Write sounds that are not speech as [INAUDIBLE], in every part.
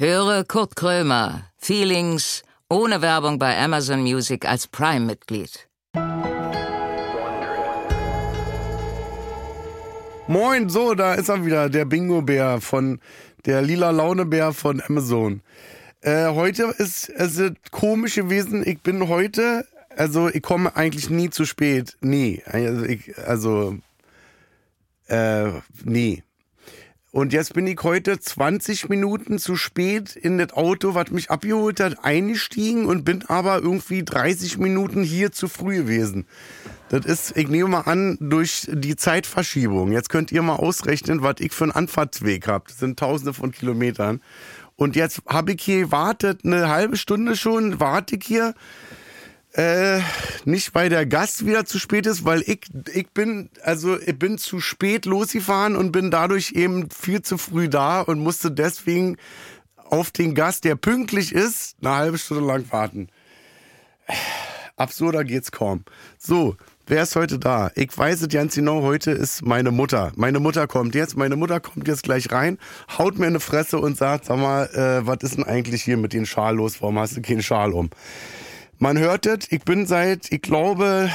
Höre Kurt Krömer, Feelings, ohne Werbung bei Amazon Music als Prime-Mitglied. Moin, so, da ist er wieder, der Bingo-Bär von, der lila Laune-Bär von Amazon. Äh, heute ist es komisch gewesen, ich bin heute, also ich komme eigentlich nie zu spät, nie. Also, ich, also äh, nie. Und jetzt bin ich heute 20 Minuten zu spät in das Auto, was mich abgeholt hat, eingestiegen und bin aber irgendwie 30 Minuten hier zu früh gewesen. Das ist, ich nehme mal an, durch die Zeitverschiebung. Jetzt könnt ihr mal ausrechnen, was ich für einen Anfahrtsweg habe. Das sind tausende von Kilometern. Und jetzt habe ich hier wartet eine halbe Stunde schon, warte ich hier äh, nicht weil der Gast wieder zu spät ist, weil ich, ich bin, also ich bin zu spät losgefahren und bin dadurch eben viel zu früh da und musste deswegen auf den Gast, der pünktlich ist, eine halbe Stunde lang warten. Absurder geht's kaum. So, wer ist heute da? Ich weiß es ganz genau, heute ist meine Mutter. Meine Mutter kommt jetzt, meine Mutter kommt jetzt gleich rein, haut mir eine Fresse und sagt, sag mal, äh, was ist denn eigentlich hier mit dem Schal los? Warum hast du keinen Schal um? Man hört es, ich bin seit, ich glaube,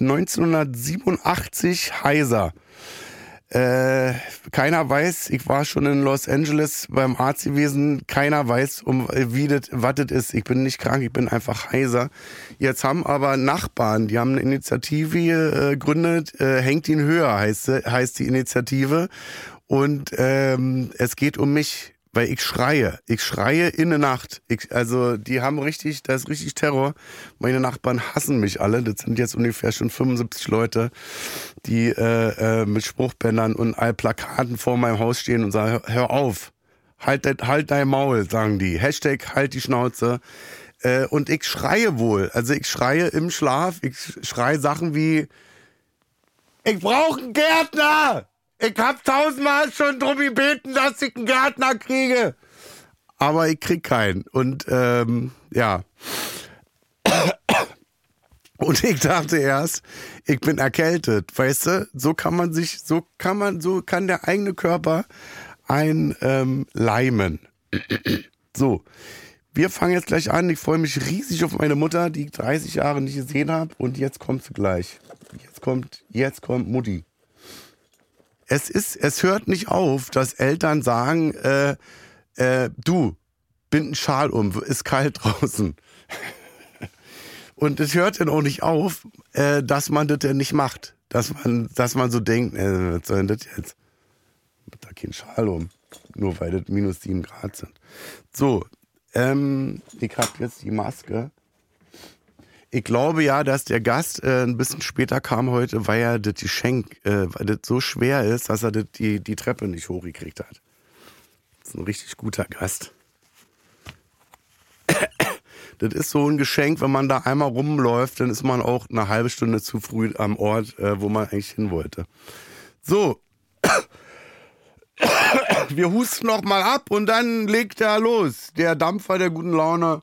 1987 heiser. Äh, keiner weiß, ich war schon in Los Angeles beim Arzt gewesen, keiner weiß, um wie das, was das ist. Ich bin nicht krank, ich bin einfach heiser. Jetzt haben aber Nachbarn, die haben eine Initiative äh, gegründet, äh, hängt ihn höher, heißt, heißt die Initiative. Und ähm, es geht um mich weil ich schreie. Ich schreie in der Nacht. Ich, also die haben richtig, da ist richtig Terror. Meine Nachbarn hassen mich alle. Das sind jetzt ungefähr schon 75 Leute, die äh, äh, mit Spruchbändern und all Plakaten vor meinem Haus stehen und sagen, hör auf, halt, halt dein Maul, sagen die. Hashtag halt die Schnauze. Äh, und ich schreie wohl. Also ich schreie im Schlaf. Ich schreie Sachen wie, ich brauche einen Gärtner! Ich hab tausendmal schon drum gebeten, dass ich einen Gärtner kriege. Aber ich krieg keinen. Und ähm, ja. [COUGHS] Und ich dachte erst, ich bin erkältet, weißt du? So kann man sich, so kann man, so kann der eigene Körper ein ähm, leimen. [COUGHS] so, wir fangen jetzt gleich an. Ich freue mich riesig auf meine Mutter, die ich 30 Jahre nicht gesehen habe. Und jetzt kommt sie gleich. Jetzt kommt, jetzt kommt Mutti es ist, es hört nicht auf, dass Eltern sagen, äh, äh, du, bind einen Schal um, ist kalt [LAUGHS] draußen. Und es hört dann auch nicht auf, äh, dass man das denn nicht macht. Dass man, dass man so denkt, äh, was soll denn das jetzt? Da kein Schal um. Nur weil das minus sieben Grad sind. So, ähm, ich habe jetzt die Maske. Ich glaube ja, dass der Gast äh, ein bisschen später kam heute, weil er das Geschenk, äh, weil das so schwer ist, dass er das, die, die Treppe nicht hochgekriegt hat. Das ist ein richtig guter Gast. [COUGHS] Das ist so ein Geschenk, wenn man da einmal rumläuft, dann ist man auch eine halbe Stunde zu früh am Ort, äh, wo man eigentlich hin wollte. So. [COUGHS] Wir husten noch mal ab und dann legt er los. Der Dampfer der guten Laune.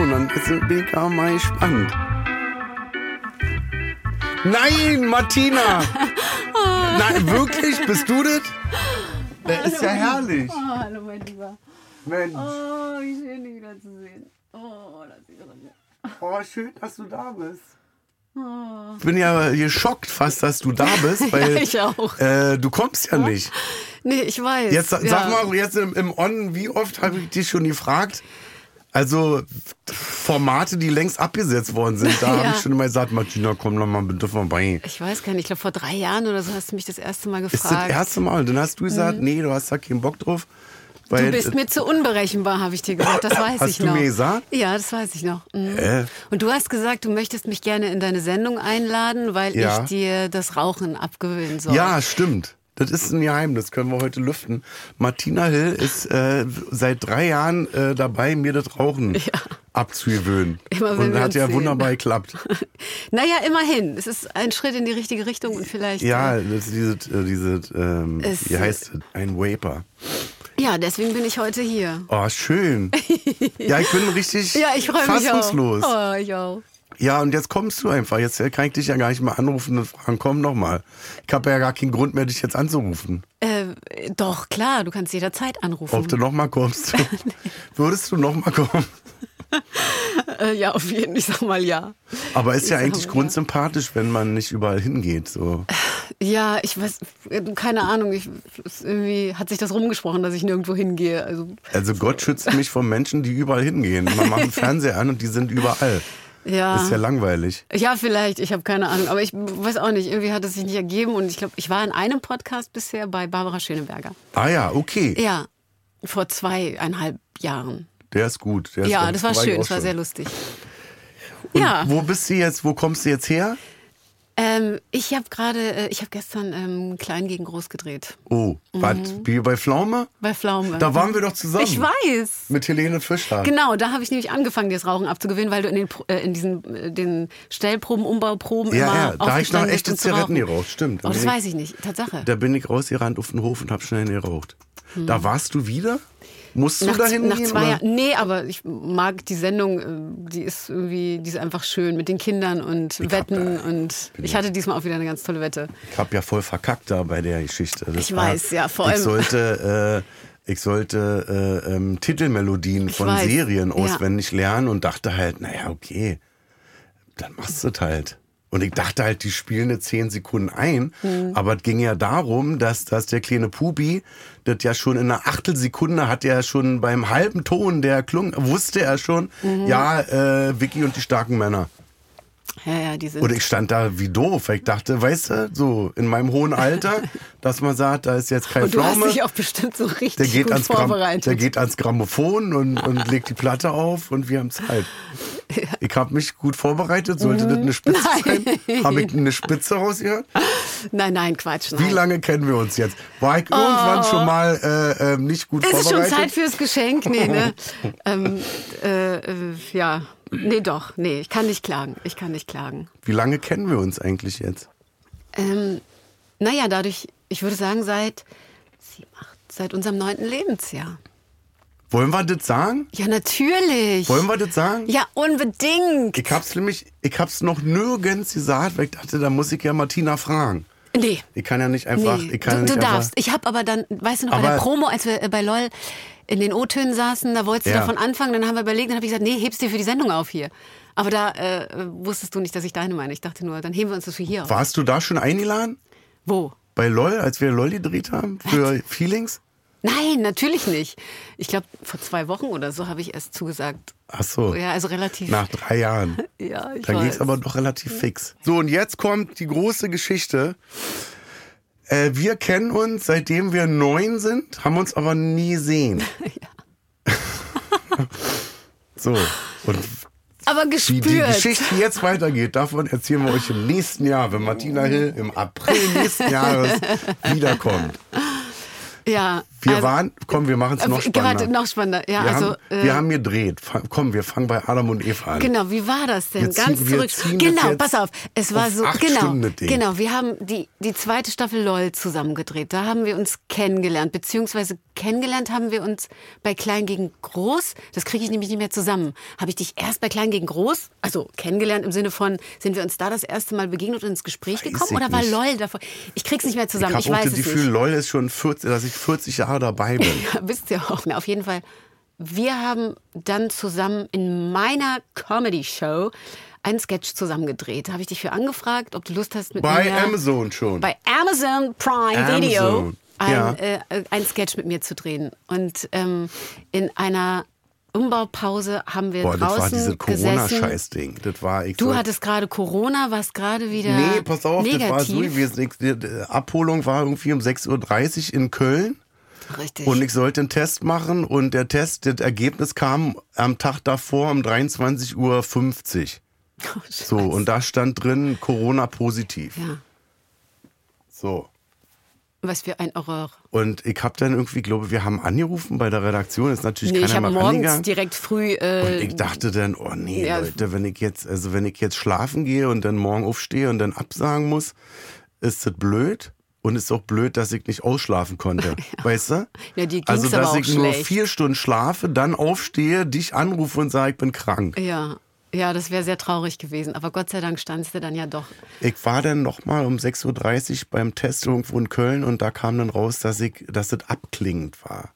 Und dann ist, bin ich auch mal gespannt. Nein, Martina! [LAUGHS] Nein, wirklich? Bist du das? Der ist ja herrlich. Oh, hallo, mein Lieber. Mensch. Oh, wie schön, dich wieder zu sehen. Oh, das ist. Oh, schön, dass du da bist. Oh. Ich bin ja geschockt fast, dass du da bist, [LAUGHS] weil Ja, ich auch. Äh, du kommst ja nicht. Nee, ich weiß. Jetzt sag ja. mal, jetzt im, im On, wie oft habe ich dich schon gefragt? Also Formate, die längst abgesetzt worden sind, da [LAUGHS] habe Ja. ich schon immer gesagt, Martina, komm doch mal bitte vorbei. Ich weiß gar nicht, ich glaube vor drei Jahren oder so hast du mich das erste Mal Ist das gefragt. erste Mal. Und dann hast du gesagt, nee, du hast da keinen Bock drauf. Weil, Du bist mir zu unberechenbar, habe ich dir gesagt. Das weiß Hast ich du noch. mir gesagt? Ja, das weiß ich noch. Mhm. Äh. Und du hast gesagt, du möchtest mich gerne in deine Sendung einladen, weil Ja. ich dir das Rauchen abgewöhnen soll. Ja, stimmt. Das ist ein Geheimnis, können wir heute lüften. Martina Hill ist äh, seit drei Jahren äh, dabei, mir das Rauchen abzugewöhnen. Immer Und hat ja sehen. wunderbar geklappt. [LAUGHS] Naja, immerhin. Es ist ein Schritt in die richtige Richtung und vielleicht. Ja, äh, das ist diese, äh, diese ähm, Es- wie heißt es? Ein Vaper. Ja, deswegen bin ich heute hier. Oh, schön. [LAUGHS] ja, ich bin richtig Ja, ich mich auch. fassungslos. Oh, ich auch. Ja, und jetzt kommst du einfach. Jetzt kann ich dich ja gar nicht mehr anrufen und fragen, komm noch mal. Ich habe ja gar keinen Grund mehr, dich jetzt anzurufen. Äh, doch, klar, du kannst jederzeit anrufen. Ob du noch mal kommst. [LAUGHS] Würdest du noch mal kommen? [LAUGHS] Äh, ja, auf jeden Fall, ich sag mal ja. Aber ist ja Ich sag eigentlich mal, grundsympathisch, wenn man nicht überall hingeht. So. [SIGHS] Ja, ich weiß, keine Ahnung, ich, irgendwie hat sich das rumgesprochen, dass ich nirgendwo hingehe. Also, Also Gott schützt mich vor Menschen, die überall hingehen. Man macht den [LAUGHS] Fernseher an und die sind überall. Ja. Das ist ja langweilig. Ja, vielleicht, ich habe keine Ahnung, aber ich weiß auch nicht, irgendwie hat es sich nicht ergeben und ich glaube, ich war in einem Podcast bisher bei Barbara Schöneberger. Ah ja, okay. Ja, vor zweieinhalb Jahren. Der ist gut. Der ist Ja, das war schön, das war sehr lustig. Und ja, Wo bist du jetzt? Wo kommst du jetzt her? Ähm, ich habe gerade, äh, ich habe gestern ähm, Klein gegen Groß gedreht. Oh, was? Wie bei Pflaume? Bei Pflaume. Da waren wir doch zusammen. Ich weiß. Mit Helene Fischer. Genau, da habe ich nämlich angefangen, dir das Rauchen abzugewöhnen, weil du in den, äh, in diesen äh, den Stellproben, Umbauproben Ja, immer ja, da hab ich noch echte Zigaretten geraucht, stimmt. Oh, das weiß ich nicht, Tatsache. Da bin ich rausgerannt auf den Hof und hab schnell geraucht. Hm. Da warst du wieder? Musst du nach, dahin nach gehen? zwei. Nee, aber ich mag die Sendung, äh, die ist irgendwie, die ist einfach schön mit den Kindern und Wetten und ich hatte diesmal auch wieder eine ganz tolle Wette. Ich hab ja voll verkackt da bei der Geschichte. Das Ich weiß, ja, vor allem- Ich sollte, äh, ich sollte äh, ähm, Titelmelodien Ich von weiß, Serien ja. auswendig lernen und dachte halt, naja, okay, dann machst du das halt. Und ich dachte halt, die spielen eine 10 Sekunden ein. Mhm. Aber es ging ja darum, dass, dass der kleine Pubi das ja schon in einer Achtelsekunde hat er schon beim halben Ton, der klung, wusste er schon, Mhm. ja, äh, Vicky und die starken Männer. Ja, ja, die sind. Und ich stand da wie doof, weil ich dachte, weißt du, so in meinem hohen Alter, [LAUGHS] dass man sagt, da ist jetzt kein und du hast Pflaume. dich auch bestimmt so richtig Der geht, gut ans Gramm, vorbereitet. der geht ans Grammophon und, und legt die Platte auf und wir haben Zeit. [LAUGHS] Ich habe mich gut vorbereitet. Sollte das eine Spitze sein? Habe ich eine Spitze rausgehört? nein, nein, Quatsch. Nein. Wie lange kennen wir uns jetzt? War ich irgendwann schon mal äh, ähm, nicht gut Oh. Ist es schon vorbereitet? Zeit fürs Geschenk? Nee, ne? [LAUGHS] ähm, äh, äh, ja. Nee, doch. Nee, ich kann nicht klagen. Ich kann nicht klagen. Wie lange kennen wir uns eigentlich jetzt? Ähm, naja, dadurch, ich würde sagen, seit, seit unserem neunten Lebensjahr. Wollen wir das sagen? Ja, natürlich. Wollen wir das sagen? Ja, unbedingt. Ich hab's nämlich, ich hab's noch nirgends gesagt, weil ich dachte, da muss ich ja Martina fragen. Nee. Ich kann ja nicht einfach, Nee, ich kann ja du, nicht du darfst. Ich habe aber dann, weißt du noch, bei der Promo, als wir äh, bei LOL in den O-Tönen saßen, da wolltest du Ja. davon anfangen, dann haben wir überlegt, dann habe ich gesagt, nee, hebst dir für die Sendung auf hier. Aber da äh, wusstest du nicht, dass ich deine meine. Ich dachte nur, dann heben wir uns das für hier auf. Warst du da schon eingeladen? Wo? Bei LOL, als wir LOL gedreht haben? Für Feelings? Nein, natürlich nicht. Ich glaube, vor zwei Wochen oder so habe ich erst zugesagt. Ach so. Ja, also relativ. Nach drei Jahren. [LAUGHS] Ja, ich Dann weiß. ging's aber doch relativ fix. So, und jetzt kommt die große Geschichte. Äh, wir kennen uns, seitdem wir neun sind, haben uns aber nie gesehen. [LAUGHS] [LAUGHS] so, und aber wie gespürt. die Geschichte jetzt weitergeht, davon erzählen wir euch im nächsten Jahr, wenn Martina Hill im April nächsten Jahres wiederkommt. ja. Wir ähm, waren, komm, wir machen es noch äh, spannender. Warte, noch spannender. Ja, wir, also, haben, äh, wir haben gedreht. Komm, wir fangen bei Adam und Eva an. Genau, wie war das denn? Wir Ganz zurück. ziehen das Genau, pass auf. Es war auf so, genau. Das. Genau, wir haben die, die zweite Staffel LOL zusammen gedreht. Da haben wir uns kennengelernt, beziehungsweise kennengelernt haben wir uns bei Klein gegen Groß. Das kriege ich nämlich nicht mehr zusammen. Habe ich dich erst bei Klein gegen Groß, also kennengelernt im Sinne von, sind wir uns da das erste Mal begegnet und ins Gespräch Weiß gekommen? ich Oder war nicht. LOL davor? Ich krieg's nicht mehr zusammen. ich Ich, habe auch weiß das es Gefühl, nicht. LOL ist schon 40, dass ich 40 Jahre dabei bin. [LAUGHS] Ja, wisst ihr auch. Auf jeden Fall. Wir haben dann zusammen in meiner Comedy-Show einen Sketch zusammen gedreht. Da habe ich dich für angefragt, ob du Lust hast mit Bei mir... Amazon schon. Bei Amazon Prime Video Amazon, ein, ja. äh, ein Sketch mit mir zu drehen. Und ähm, in einer Umbaupause haben wir Boah, das war draußen dieses. Corona-Scheiß-Ding. Das war ich Du hattest gerade Corona, warst gerade wieder Nee, pass auf, negativ. das war so gewesen. Abholung war irgendwie um 6.30 Uhr in Köln. Richtig. Und ich sollte einen Test machen und der Test, das Ergebnis kam am Tag davor um 23.50 Uhr. Oh, So, und da stand drin Corona positiv. ja, So. was für ein Horror. Und ich habe dann irgendwie, glaube wir haben angerufen bei der Redaktion, ist natürlich Nee, ich keiner habe mehr morgens rangegangen. direkt früh. Und Äh, ich dachte dann, oh nee, Ja. Leute, wenn ich jetzt, also wenn ich jetzt schlafen gehe und dann morgen aufstehe und dann absagen muss, ist das blöd. Und ist auch blöd, dass ich nicht ausschlafen konnte. [LAUGHS] Weißt du? Ja, dir ging's also, dass aber auch ich nur schlecht. vier Stunden schlafe, dann aufstehe, dich anrufe und sage, ich bin krank. ja, ja, das wäre sehr traurig gewesen. Aber Gott sei Dank standst du dann ja doch. Ich war dann nochmal um 6.30 Uhr beim Test irgendwo in Köln und da kam dann raus, dass ich, dass das abklingend war.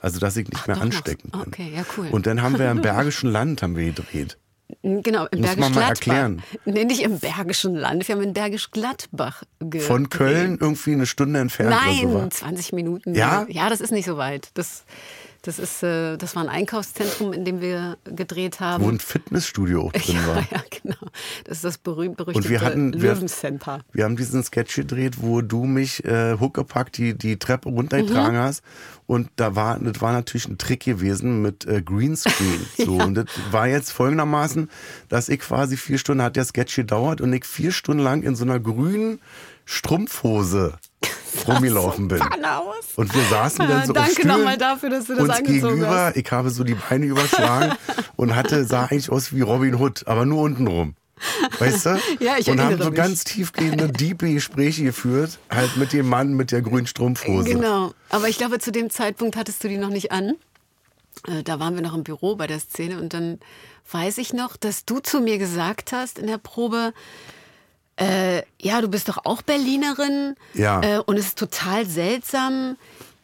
Also, dass ich nicht mehr doch noch. bin. Okay, ja, cool. Und dann haben wir im [LAUGHS] Bergischen Land haben wir gedreht. Genau, im Muss Bergisch man mal Gladbach. erklären. Nee, nicht im Bergischen Land. Wir haben in Bergisch Gladbach ge Von Köln irgendwie eine Stunde entfernt Nein, oder so. war. 20 Minuten. Ja? Ja, das ist nicht so weit. Das, das, ist, äh, das war ein Einkaufszentrum, in dem wir gedreht haben. Wo ein Fitnessstudio auch [LAUGHS] drin ja, war. ja, genau. Das ist das berühmt-berüchtigte Und wir hatten- Löwencenter. Wir haben diesen Sketch gedreht, wo du mich äh, huckepackt die, die Treppe runtergetragen Mhm. hast. Und da war, das war natürlich ein Trick gewesen mit äh, Greenscreen. [LAUGHS] So. Und das war jetzt folgendermaßen, dass ich quasi vier Stunden hat der Sketch gedauert und ich vier Stunden lang in so einer grünen Strumpfhose [LAUGHS] rumgelaufen bin. Panne aus. Und wir saßen dann so Danke auf Stühlen nochmal dafür, dass du das uns angezogen gegenüber. hast. Ich habe so die Beine überschlagen [LAUGHS] und hatte sah eigentlich aus wie Robin Hood, aber nur untenrum. Weißt du? [LAUGHS] Ja, ich Und haben so mich. ganz tiefgehende, diepe Gespräche geführt, halt mit dem Mann mit der grünen Strumpfhose. Genau. Aber ich glaube, zu dem Zeitpunkt hattest du die noch nicht an. Äh, Da waren wir noch im Büro bei der Szene und dann weiß ich noch, dass du zu mir gesagt hast in der Probe, äh, ja, du bist doch auch Berlinerin. Ja. Äh, und es ist total seltsam.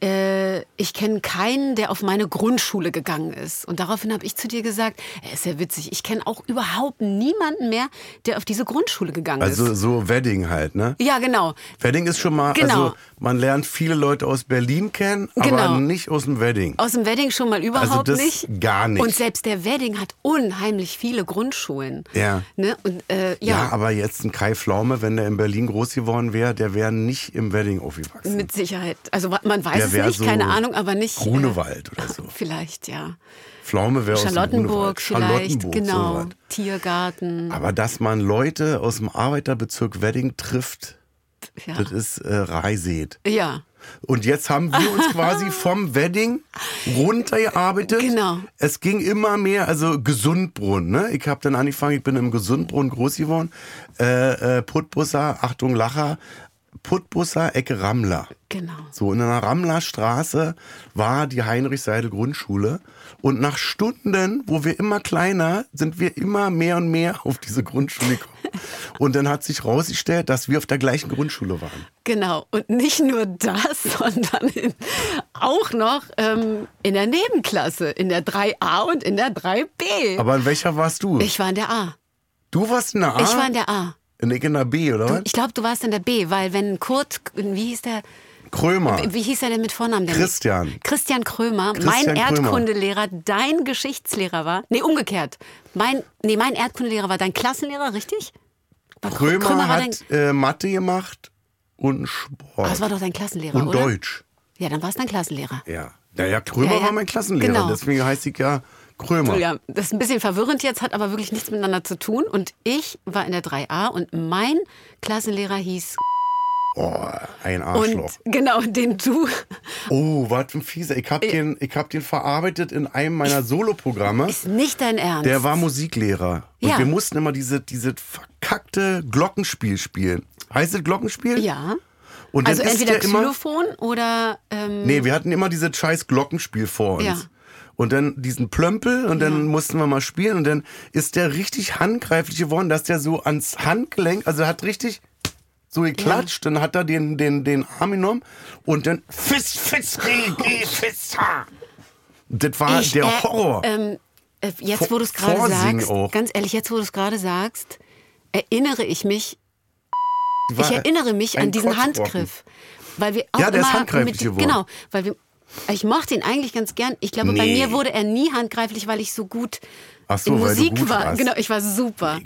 Äh, ich kenne keinen, der auf meine Grundschule gegangen ist. Und daraufhin habe ich zu dir gesagt, äh, ist ja witzig, ich kenne auch überhaupt niemanden mehr, der auf diese Grundschule gegangen Also ist. so Wedding halt, ne? Ja, genau. Wedding ist schon mal, Genau. also man lernt viele Leute aus Berlin kennen, aber Genau. nicht aus dem Wedding. Aus dem Wedding schon mal überhaupt das nicht. gar nicht. Und selbst der Wedding hat unheimlich viele Grundschulen. Ja. Ne? Und, äh, Ja. ja, aber jetzt ein Kai Pflaume, wenn der in Berlin groß geworden wäre, der wäre nicht im Wedding aufgewachsen. mit Sicherheit. Also man weiß Der es wär nicht, so keine Ahnung, aber nicht. Grunewald oder so. Äh, vielleicht, ja. Pflaume wäre aus dem Charlottenburg vielleicht, Charlottenburg, genau. sowas. Tiergarten. Aber dass man Leute aus dem Arbeiterbezirk Wedding trifft, Ja. das ist äh, Reiseed. ja. Und jetzt haben wir uns [LAUGHS] quasi vom Wedding runtergearbeitet. Genau. Es ging immer mehr, also Gesundbrunnen. Ne? Ich habe dann angefangen, ich bin im Gesundbrunnen groß geworden. Äh, äh, Puttbusser, Achtung Lacher, Puttbusser, Ecke Rammler. Genau. So, in einer Rammlerstraße war die Heinrich-Seidel-Grundschule. Und nach Stunden, wo wir immer kleiner, sind wir immer mehr und mehr auf diese Grundschule gekommen. Und dann hat sich rausgestellt, dass wir auf der gleichen Grundschule waren. Genau. Und nicht nur das, [LAUGHS] sondern in, auch noch ähm, in der Nebenklasse, in der 3a und in der 3b. Aber in welcher warst du? ich war in der A. du warst in der A? Ich war in der A. in der, in der B, oder was? Ich glaube, du warst in der B, weil wenn Kurt, wie hieß der, Krömer. wie hieß er denn mit Vornamen? Denn? Christian. Christian Krömer, Christian mein Krömer. Erdkundelehrer, dein Geschichtslehrer war. Nee, umgekehrt. Mein, nee, mein Erdkundelehrer war dein Klassenlehrer, richtig? War Krö- Krömer, war hat äh, Mathe gemacht und Sport. dein, das war doch dein Klassenlehrer, und oder? Deutsch. Ja, dann war es dein Klassenlehrer. Ja. Naja, Krömer Ja, ja. war mein Klassenlehrer. Genau. Deswegen heißt ich ja Krömer. Ja, das ist ein bisschen verwirrend jetzt, hat aber wirklich nichts miteinander zu tun. Und ich war in der 3a und mein Klassenlehrer hieß Oh, ein Arschloch. und genau, den du Oh, was ein Fieser. Ich hab, den, ich hab den verarbeitet in einem meiner Soloprogramme. ist nicht dein Ernst. Der war Musiklehrer. Und Ja. wir mussten immer diese, diese verkackte Glockenspiel spielen. Heißt es Glockenspiel? ja. Und Also ist entweder der immer, Xylophon oder ähm, Nee, wir hatten immer dieses scheiß Glockenspiel vor uns. Ja. Und dann diesen Plömpel und dann mussten wir mal spielen und dann ist der richtig handgreiflich geworden, dass der so ans Handgelenk, also hat richtig so geklatscht, dann hat er den, den, den Arm genommen und dann Fist, Fist, geh, geh, Fist, ha. Das war Ich, der äh, Horror. Ähm, äh, jetzt, wo du es gerade sagst, auch. ganz ehrlich, jetzt, wo du es gerade sagst, erinnere ich mich, war ich erinnere mich an diesen. Handgriff. Weil wir auch Ja, der ist immer handgreiflich mit, geworden. Genau, weil wir, ich mochte ihn eigentlich ganz gern. Ich glaube, bei Nee. mir wurde er nie handgreiflich, weil ich so gut so, in Musik war. warst. Genau, ich war super.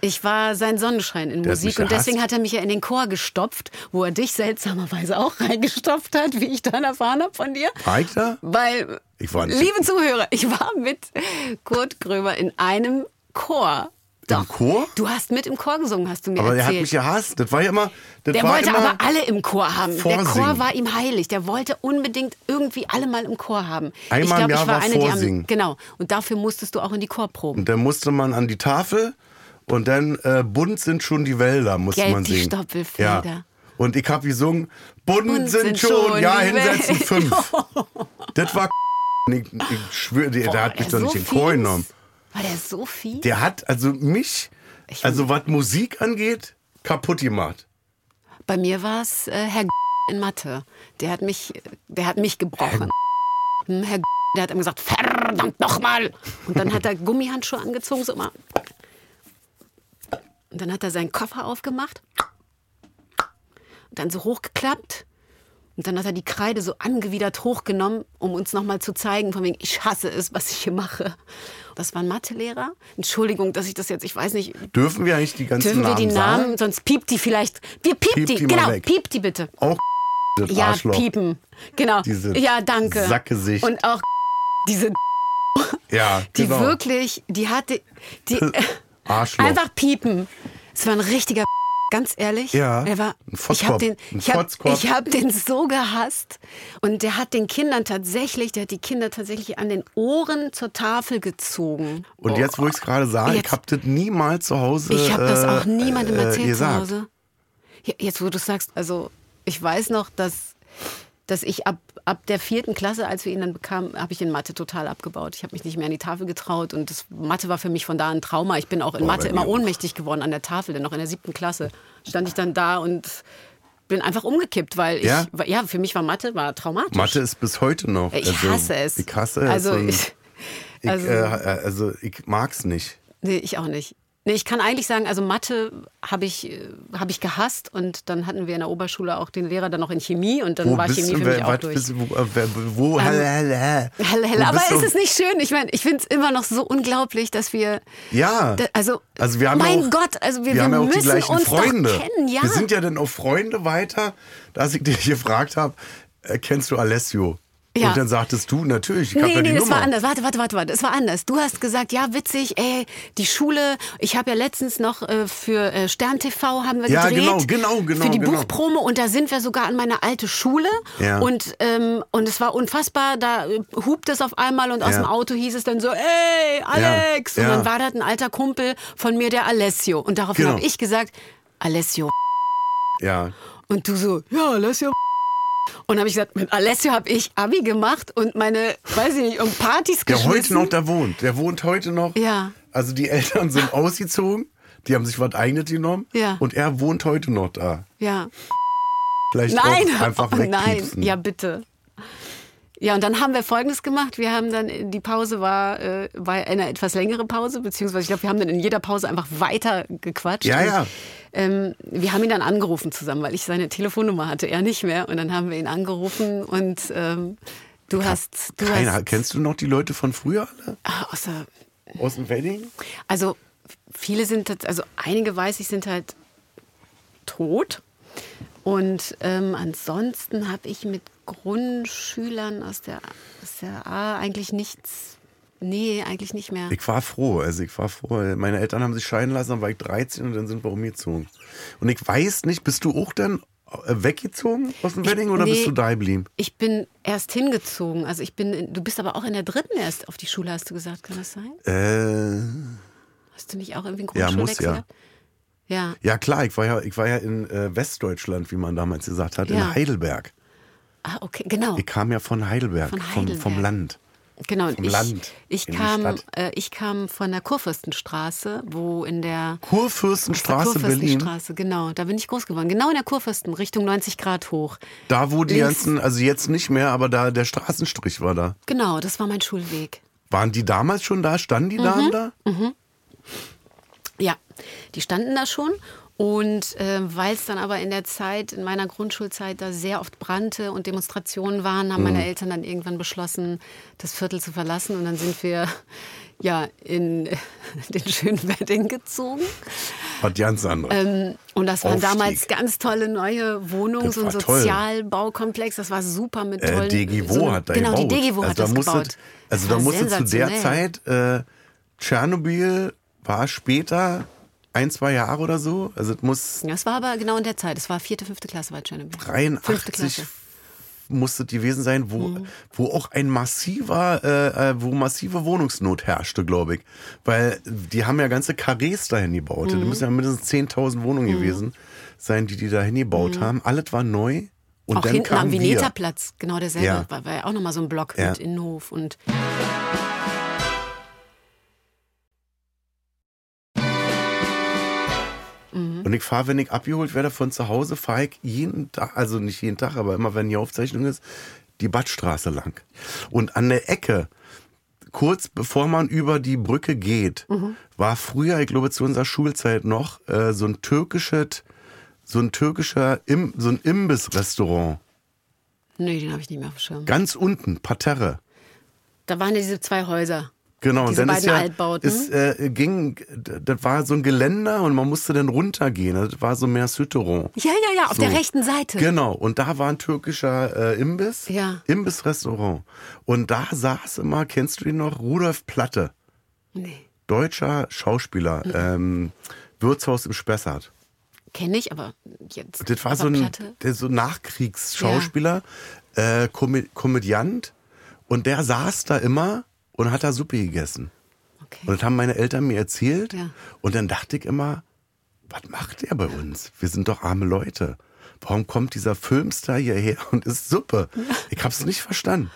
Ich war sein Sonnenschein in Der Musik und deswegen hat er mich ja in den Chor gestopft, wo er dich seltsamerweise auch [LAUGHS] reingestopft hat, wie ich dann erfahren habe von dir. Da? Weil, liebe Zuhörer, ich war mit Kurt Gröber in einem Chor. Doch. Chor? Du hast mit im Chor gesungen, hast du mir Aber der hat erzählt. mich gehasst. Das war ja immer. Der wollte immer, aber alle im Chor haben. Der Chor vorsingen. war ihm heilig. Der wollte unbedingt irgendwie alle mal im Chor haben. Einmal ich im glaube, Jahr ich war war eine, die vorsingen. am, genau. Und dafür musstest du auch in die Chorproben. Und dann musste man an die Tafel und dann äh, bunt sind schon die Wälder, musste Gelb man die singen. Stoppelfelder. Ja. Und ich habe gesungen, bunt, Bunt sind, sind schon, schon ja, die hinsetzen fünf. [LAUGHS] das war [LAUGHS] ich, ich schwöre, der hat mich doch so nicht in den Chor genommen. War der so viel? Der hat also mich, Ich- also was Musik angeht, kaputt gemacht. Bei mir war es äh, Herr in Mathe. Der hat mich, der hat mich gebrochen. Hm, Herr der hat immer gesagt, verdammt nochmal. Und dann hat er Gummihandschuhe angezogen, so immer. Und dann hat er seinen Koffer aufgemacht und dann so hochgeklappt. Und dann hat er die Kreide so angewidert hochgenommen, um uns nochmal zu zeigen, von wegen, ich hasse es, was ich hier mache. Das war ein Mathelehrer. Entschuldigung, dass ich das jetzt, ich weiß nicht, Dürfen wir eigentlich die ganzen dürfen wir Namen die Namen, sagen? sonst piept die vielleicht. Wir piept, Piept die, die genau, weg. piept die bitte. Auch Ja, Arschloch. piepen. Genau. Diese ja, danke. Sackgesicht. Und auch diese, Ja, [LAUGHS] die genau. wirklich, die hatte, die [LAUGHS] Arschloch. einfach piepen. Es war ein richtiger ganz ehrlich. Ja, Er war, ein ich habe den, ich hab, ich hab den so gehasst. Und der hat den Kindern tatsächlich, der hat die Kinder tatsächlich an den Ohren zur Tafel gezogen. Und jetzt, wo ich es gerade sage, ich habe das niemals zu Hause Ich habe das auch äh, niemandem äh, erzählt zu gesagt. Hause. Ja, Jetzt, wo du sagst, also ich weiß noch, dass, dass ich ab, ab der vierten Klasse, als wir ihn dann bekamen, habe ich in Mathe total abgebaut. Ich habe mich nicht mehr an die Tafel getraut und das Mathe war für mich von da ein Trauma. Ich bin auch in Boah, Mathe immer ohnmächtig geworden an der Tafel, denn noch in der siebten Klasse stand ich dann da und bin einfach umgekippt, weil ich, Ja? ja, für mich war Mathe war traumatisch. Mathe ist bis heute noch. ich also, hasse es. Ich hasse es. Also ich, [LAUGHS] also- äh, also ich mag's nicht. Nee, ich auch nicht. Nee, ich kann eigentlich sagen, also Mathe habe ich, äh, hab ich gehasst und dann hatten wir in der Oberschule auch den Lehrer dann noch in Chemie und dann Wo war Chemie für mich Wer- auch durch. bist du? Wo, äh, wo helle, helle, helle. Hell, hell. Wo Aber ist es nicht schön? Ich meine, ich finde es immer noch so unglaublich, dass wir. Ja. Da, also, Also wir haben mein ja auch, Gott, also wir, wir haben ja auch müssen die gleichen uns Freunde. doch kennen, ja. Wir sind ja dann auch Freunde weiter, dass ich dich [LAUGHS] gefragt habe, äh, kennst du Alessio? Ja. Und dann sagtest du, natürlich, ich habe Nee, ja die nee, das Nummer. war anders. Warte, warte, warte, warte. Es war anders. Du hast gesagt, ja, witzig, ey, die Schule. Ich habe ja letztens noch äh, für äh, Stern TV haben wir Ja, gedreht. genau, genau, genau, Für die genau. Buchpromo und da sind wir sogar an meine alte Schule. Ja. Und, ähm, und es war unfassbar. Da äh, hupt es auf einmal und aus Ja. dem Auto hieß es dann so, ey, Alex. Ja, Und dann ja. war da ein alter Kumpel von mir, der Alessio. Und daraufhin Genau. habe ich gesagt, Alessio. Ja. Und du so, ja, Alessio. Und habe ich gesagt, mit Alessio habe ich Abi gemacht und meine, weiß ich nicht, um Partys Der geschmissen. heute noch da wohnt. Der wohnt heute noch. Ja. Also die Eltern sind [LAUGHS] ausgezogen, die haben sich was eigenes genommen. Ja. Und er wohnt heute noch da. Ja. Vielleicht Nein, einfach oh, nein. Ja, bitte. Ja, und dann haben wir Folgendes gemacht. Wir haben dann, die Pause war, äh, war eine etwas längere Pause, beziehungsweise ich glaube, wir haben dann in jeder Pause einfach weiter gequatscht. Ja, und, ja. Ähm, wir haben ihn dann angerufen zusammen, weil ich seine Telefonnummer hatte, er nicht mehr. Und dann haben wir ihn angerufen und ähm, du hast, du Keiner. hast, Kennst du noch die Leute von früher alle? ah, außer, Aus dem Wedding? Also viele sind, also einige weiß ich, sind halt tot. Und ähm, ansonsten habe ich mit Grundschülern aus der, aus der A eigentlich nichts, nee, eigentlich nicht mehr. Ich war froh. Also ich war froh. Meine Eltern haben sich scheiden lassen, dann war ich 13 und dann sind wir umgezogen. Und ich weiß nicht, bist du auch dann äh, weggezogen aus dem Wedding oder nee. bist du da geblieben? Ich bin erst hingezogen. Also ich bin, in- du bist aber auch in der dritten erst auf die Schule, hast du gesagt, kann das sein? Äh, Hast du nicht auch irgendwie einen Ja, muss Grundschulwechsel ja. Ja. ja klar, ich war ja, ich war ja in äh, Westdeutschland, wie man damals gesagt hat, Ja. in Heidelberg. Ah, okay, genau. Ich kam ja von Heidelberg, Von Vom, vom Heidelberg. Land. Genau, vom ich, Land ich, kam, äh, ich kam von der Kurfürstenstraße, wo in der Kurfürstenstraße, Berlin. Kurfürstenstraße, genau, da bin ich groß geworden. Genau in der Kurfürsten, Richtung 90 Grad hoch. Da, wo die Links. ganzen, also jetzt nicht mehr, aber da der Straßenstrich war da. Genau, das war mein Schulweg. Waren die damals schon da? Standen die Mhm. Damen da? Ja, die standen da schon Und äh, weil es dann aber in der Zeit, in meiner Grundschulzeit, da sehr oft brannte und Demonstrationen waren, haben Mhm. meine Eltern dann irgendwann beschlossen, das Viertel zu verlassen. Und dann sind wir ja in [LAUGHS] den schönen Wedding gezogen. Was ganz anderes. Ähm, und das waren Aufstieg. damals ganz tolle neue Wohnungen, so ein. Sozialbaukomplex. Das war super mit tollen. Äh, DGWO so, hat da Genau, die gebaut. DGWO also hat da das musste, gebaut. Also Das da musste zu der. Zeit, äh, Tschernobyl war später, ein, zwei Jahre oder so. Also es muss Ja, es war aber genau in der Zeit. Es war vierte, fünfte Klasse bei Tschernobyl. Fünfte 83 Klasse. musste gewesen sein, wo, Mhm. wo auch ein massiver, äh, äh, wo massive Wohnungsnot herrschte, glaube ich. Weil die haben ja ganze Karrees dahin gebaut. Mhm. Da müssen ja mindestens 10.000 Wohnungen gewesen sein, die die dahin gebaut haben. Alles war neu. Und Mhm. auch dann hinten am. Vineta-Platz, genau derselbe. Ja. War, war ja auch nochmal so ein Block Ja. mit Innenhof und. Ich fahre, wenn ich abgeholt werde von zu Hause, fahre ich jeden Tag, also nicht jeden Tag, aber immer wenn die Aufzeichnung ist, die Badstraße lang. Und an der Ecke, kurz bevor man über die Brücke geht, war früher, ich glaube zu unserer Schulzeit noch, äh, so ein türkisches, so ein türkischer, Im, so ein Imbissrestaurant. Nee, den habe ich nicht mehr auf dem Schirm. Ganz unten, Parterre. Da waren ja diese zwei Häuser. Genau, Diese und dann ist beiden ja, Altbauten. es äh, ging, das war so ein Geländer und man musste dann runtergehen. Das war so mehr Sütterung. Ja, ja, ja, auf So. der rechten Seite. Genau, und da war ein türkischer äh, Imbiss, Ja. Imbissrestaurant. Und da saß immer, kennst du ihn noch, Rudolf Platte, Nee, deutscher Schauspieler, Mhm. ähm, Wirtshaus im Spessart. kenne ich, aber jetzt. Das war aber so ein, der so Nachkriegsschauspieler, äh, Komö Komödiant. Und der saß da immer und hat da Suppe gegessen. Okay. Und das haben meine Eltern mir erzählt. Ja. Und dann dachte ich immer, was macht der bei uns? Wir sind doch arme Leute. Warum kommt dieser Filmstar hierher und isst Suppe? [LAUGHS] Ich hab's nicht verstanden.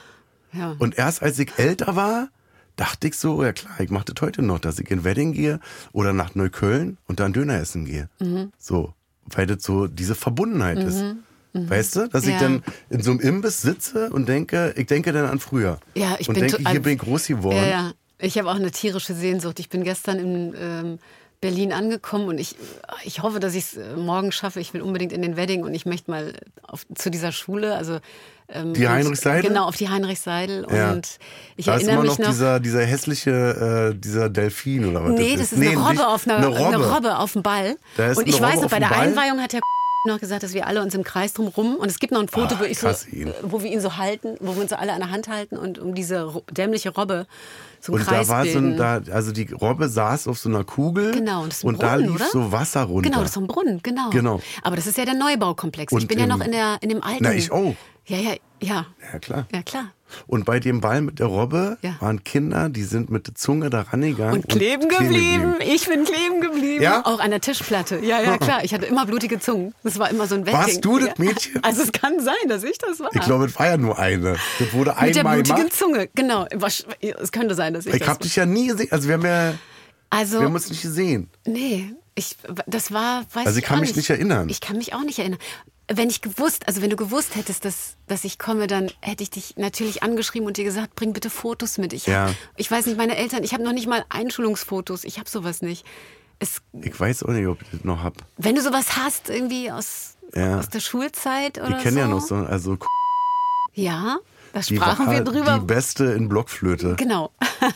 Ja. Und erst als ich älter war, dachte ich so, ja klar, ich mache das heute noch, dass ich in Wedding gehe oder nach Neukölln und dann Döner essen gehe. Mhm. So, weil das so diese Verbundenheit ist. Weißt du, dass ich Ja. dann in so einem Imbiss sitze und denke, ich denke dann an früher. Ja, ich und bin denke, hier bin ich groß geworden. Ja, ja. Ich habe auch eine tierische Sehnsucht. Ich bin gestern in ähm, Berlin angekommen und ich, ich hoffe, dass ich es morgen schaffe. Ich will unbedingt in den Wedding und ich möchte mal auf, zu dieser Schule, also ähm, Die und- Heinrich-Seidel? Genau, auf die Heinrich-Seidel. Ja. Und ich da ist erinnere immer mich noch, noch. dieser, dieser hässliche, äh, dieser Delfin oder was nee, das ist eine Robbe nicht- auf einer, eine eine Robbe. Robbe. auf dem Ball. Ist und ich eine weiß Robbe noch, bei der Ball? Einweihung hat der noch gesagt, dass wir alle uns im Kreis drum rum und es gibt noch ein Foto, Ah, wo, ich so, wo wir ihn so halten, wo wir uns so alle an der Hand halten und um diese dämliche Robbe so einen Und Kreis da war so bilden. ein, da, also die Robbe saß auf so einer Kugel Genau, und und da Brunnen, lief oder? so Wasser runter. Genau, das ist so ein Brunnen, genau. Genau. Aber das ist ja der Neubaukomplex. ich Und bin ja im- noch in, der, in dem alten. Na, ich auch. Ja, ja, ja. Ja, klar. Ja, klar. Und bei dem Ball mit der Robbe Ja. waren Kinder, die sind mit der Zunge da rangegangen. Und kleben geblieben. Ich bin kleben geblieben. Ja? Auch an der Tischplatte. Ja, ja, [LAUGHS] klar. Ich hatte immer blutige Zungen. Das war immer so ein Wedding. Warst du das Ja. Mädchen? Also es kann sein, dass ich das war. Ich glaube, es war ja nur eine. Das wurde Mit der einmal blutigen gemacht. Zunge. Genau. Es könnte sein, dass ich, Ich das habe dich ja nie gesehen. Also wir haben ja, Also, wir haben uns nicht gesehen. Nee, ich, das war, weiß Also ich kann auch mich nicht erinnern. Ich kann mich auch nicht erinnern. Wenn ich gewusst, also wenn du gewusst hättest, dass, dass ich komme, dann hätte ich dich natürlich angeschrieben und dir gesagt, bring bitte Fotos mit. Ich, Ja. ich weiß nicht, meine Eltern, ich habe noch nicht mal Einschulungsfotos. Ich habe sowas nicht. Es, Ich weiß auch nicht, ob ich das noch hab. wenn du sowas hast, irgendwie aus, Ja. aus der Schulzeit oder Die kennen so. ja noch so, also Ja, da sprachen wir drüber. die beste in Blockflöte. genau. [LAUGHS]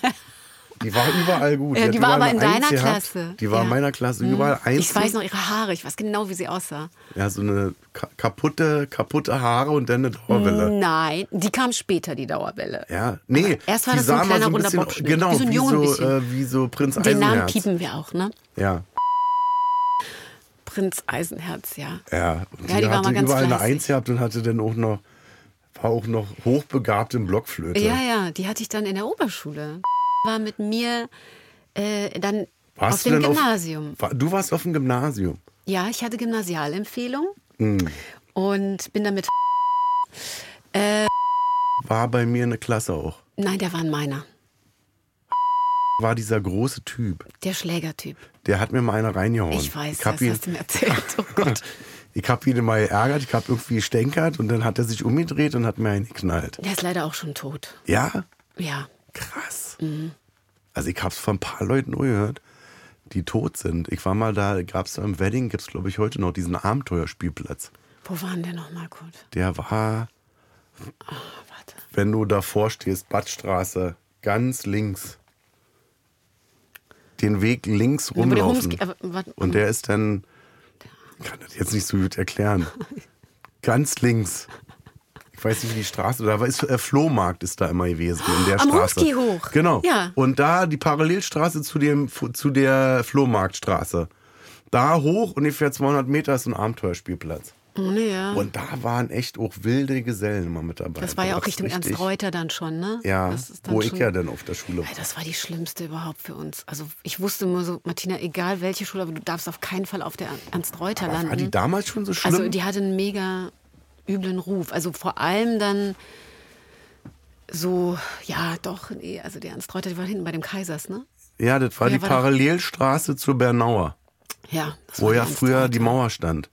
Die war überall gut. Hat die war aber in eine deiner gehabt. Klasse. Die war in Ja. meiner Klasse, überall eins. Ich weiß noch ihre Haare, ich weiß genau, wie sie aussah. Ja, so eine ka kaputte, kaputte Haare und dann eine Dauerwelle. Nein, die kam später, die Dauerwelle. Ja, nee. erst war die das so ein kleiner, so ein runder bisschen, Bockschnitt. Genau, Wie so ein wie, so, äh, wie so Prinz Den Namen Eisenherz. piepen wir auch, ne? Ja, Prinz Eisenherz, ja. ja. Und Ja, die, die war mal ganz überall eine fleißig. Eins gehabt und hatte dann auch noch, war auch noch hochbegabt im Blockflöte. Ja, ja, die hatte ich dann in der Oberschule. War mit mir äh, dann Warst auf dem auf- Gymnasium. War- Du warst auf dem Gymnasium. Ja, ich hatte Gymnasialempfehlung Hm. und bin damit. Äh, War bei mir eine Klasse auch. nein, der war ein meiner. War dieser große Typ. Der Schlägertyp. Der hat mir mal eine reingehauen. Ich weiß, ich das ihn, hast du mir erzählt. Oh [LAUGHS] Gott. Ich habe ihn mal geärgert, ich habe irgendwie gestänkert und dann hat er sich umgedreht und hat mir einen geknallt. Der ist leider auch schon tot. Ja, Ja. Krass. Mhm. Also ich habe es von ein paar Leuten nur gehört, die tot sind. Ich war mal da, gab es da im Wedding, gibt es glaube ich heute noch diesen Abenteuerspielplatz. Wo waren der nochmal, Kurt? Der war, Warte. wenn du davor stehst, Badstraße, ganz links. Den Weg links rumlaufen. Humski- aber, Und der ist dann, ich kann das jetzt nicht so gut erklären, [LAUGHS] ganz links. Ich weiß nicht, wie die Straße, da ist äh, Flohmarkt ist da immer gewesen in der Am Straße. Hoch. Genau. Ja. Und da die Parallelstraße zu dem zu der Flohmarktstraße. Da hoch ungefähr 200 Meter ist ein Abenteuerspielplatz. oh, ja. Und da waren echt auch wilde Gesellen immer mit dabei. Das war ja auch Richtung Ernst Reuter dann schon, ne? Ja, wo ich schon- ja dann auf der Schule Ey, Das war die schlimmste überhaupt für uns. Also ich wusste immer so, Martina, egal welche Schule, aber du darfst auf keinen Fall auf der Ernst Reuter war. landen. War die damals schon so schlimm? Also die hatte einen mega üblen Ruf. Also vor allem dann so, ja doch, nee, also die Ernst Reuter, die war hinten bei dem Kaisers, ne? ja, das war Ja, die war Parallelstraße zur Bernauer, Ja. Das wo ja früher Reuter. die Mauer stand.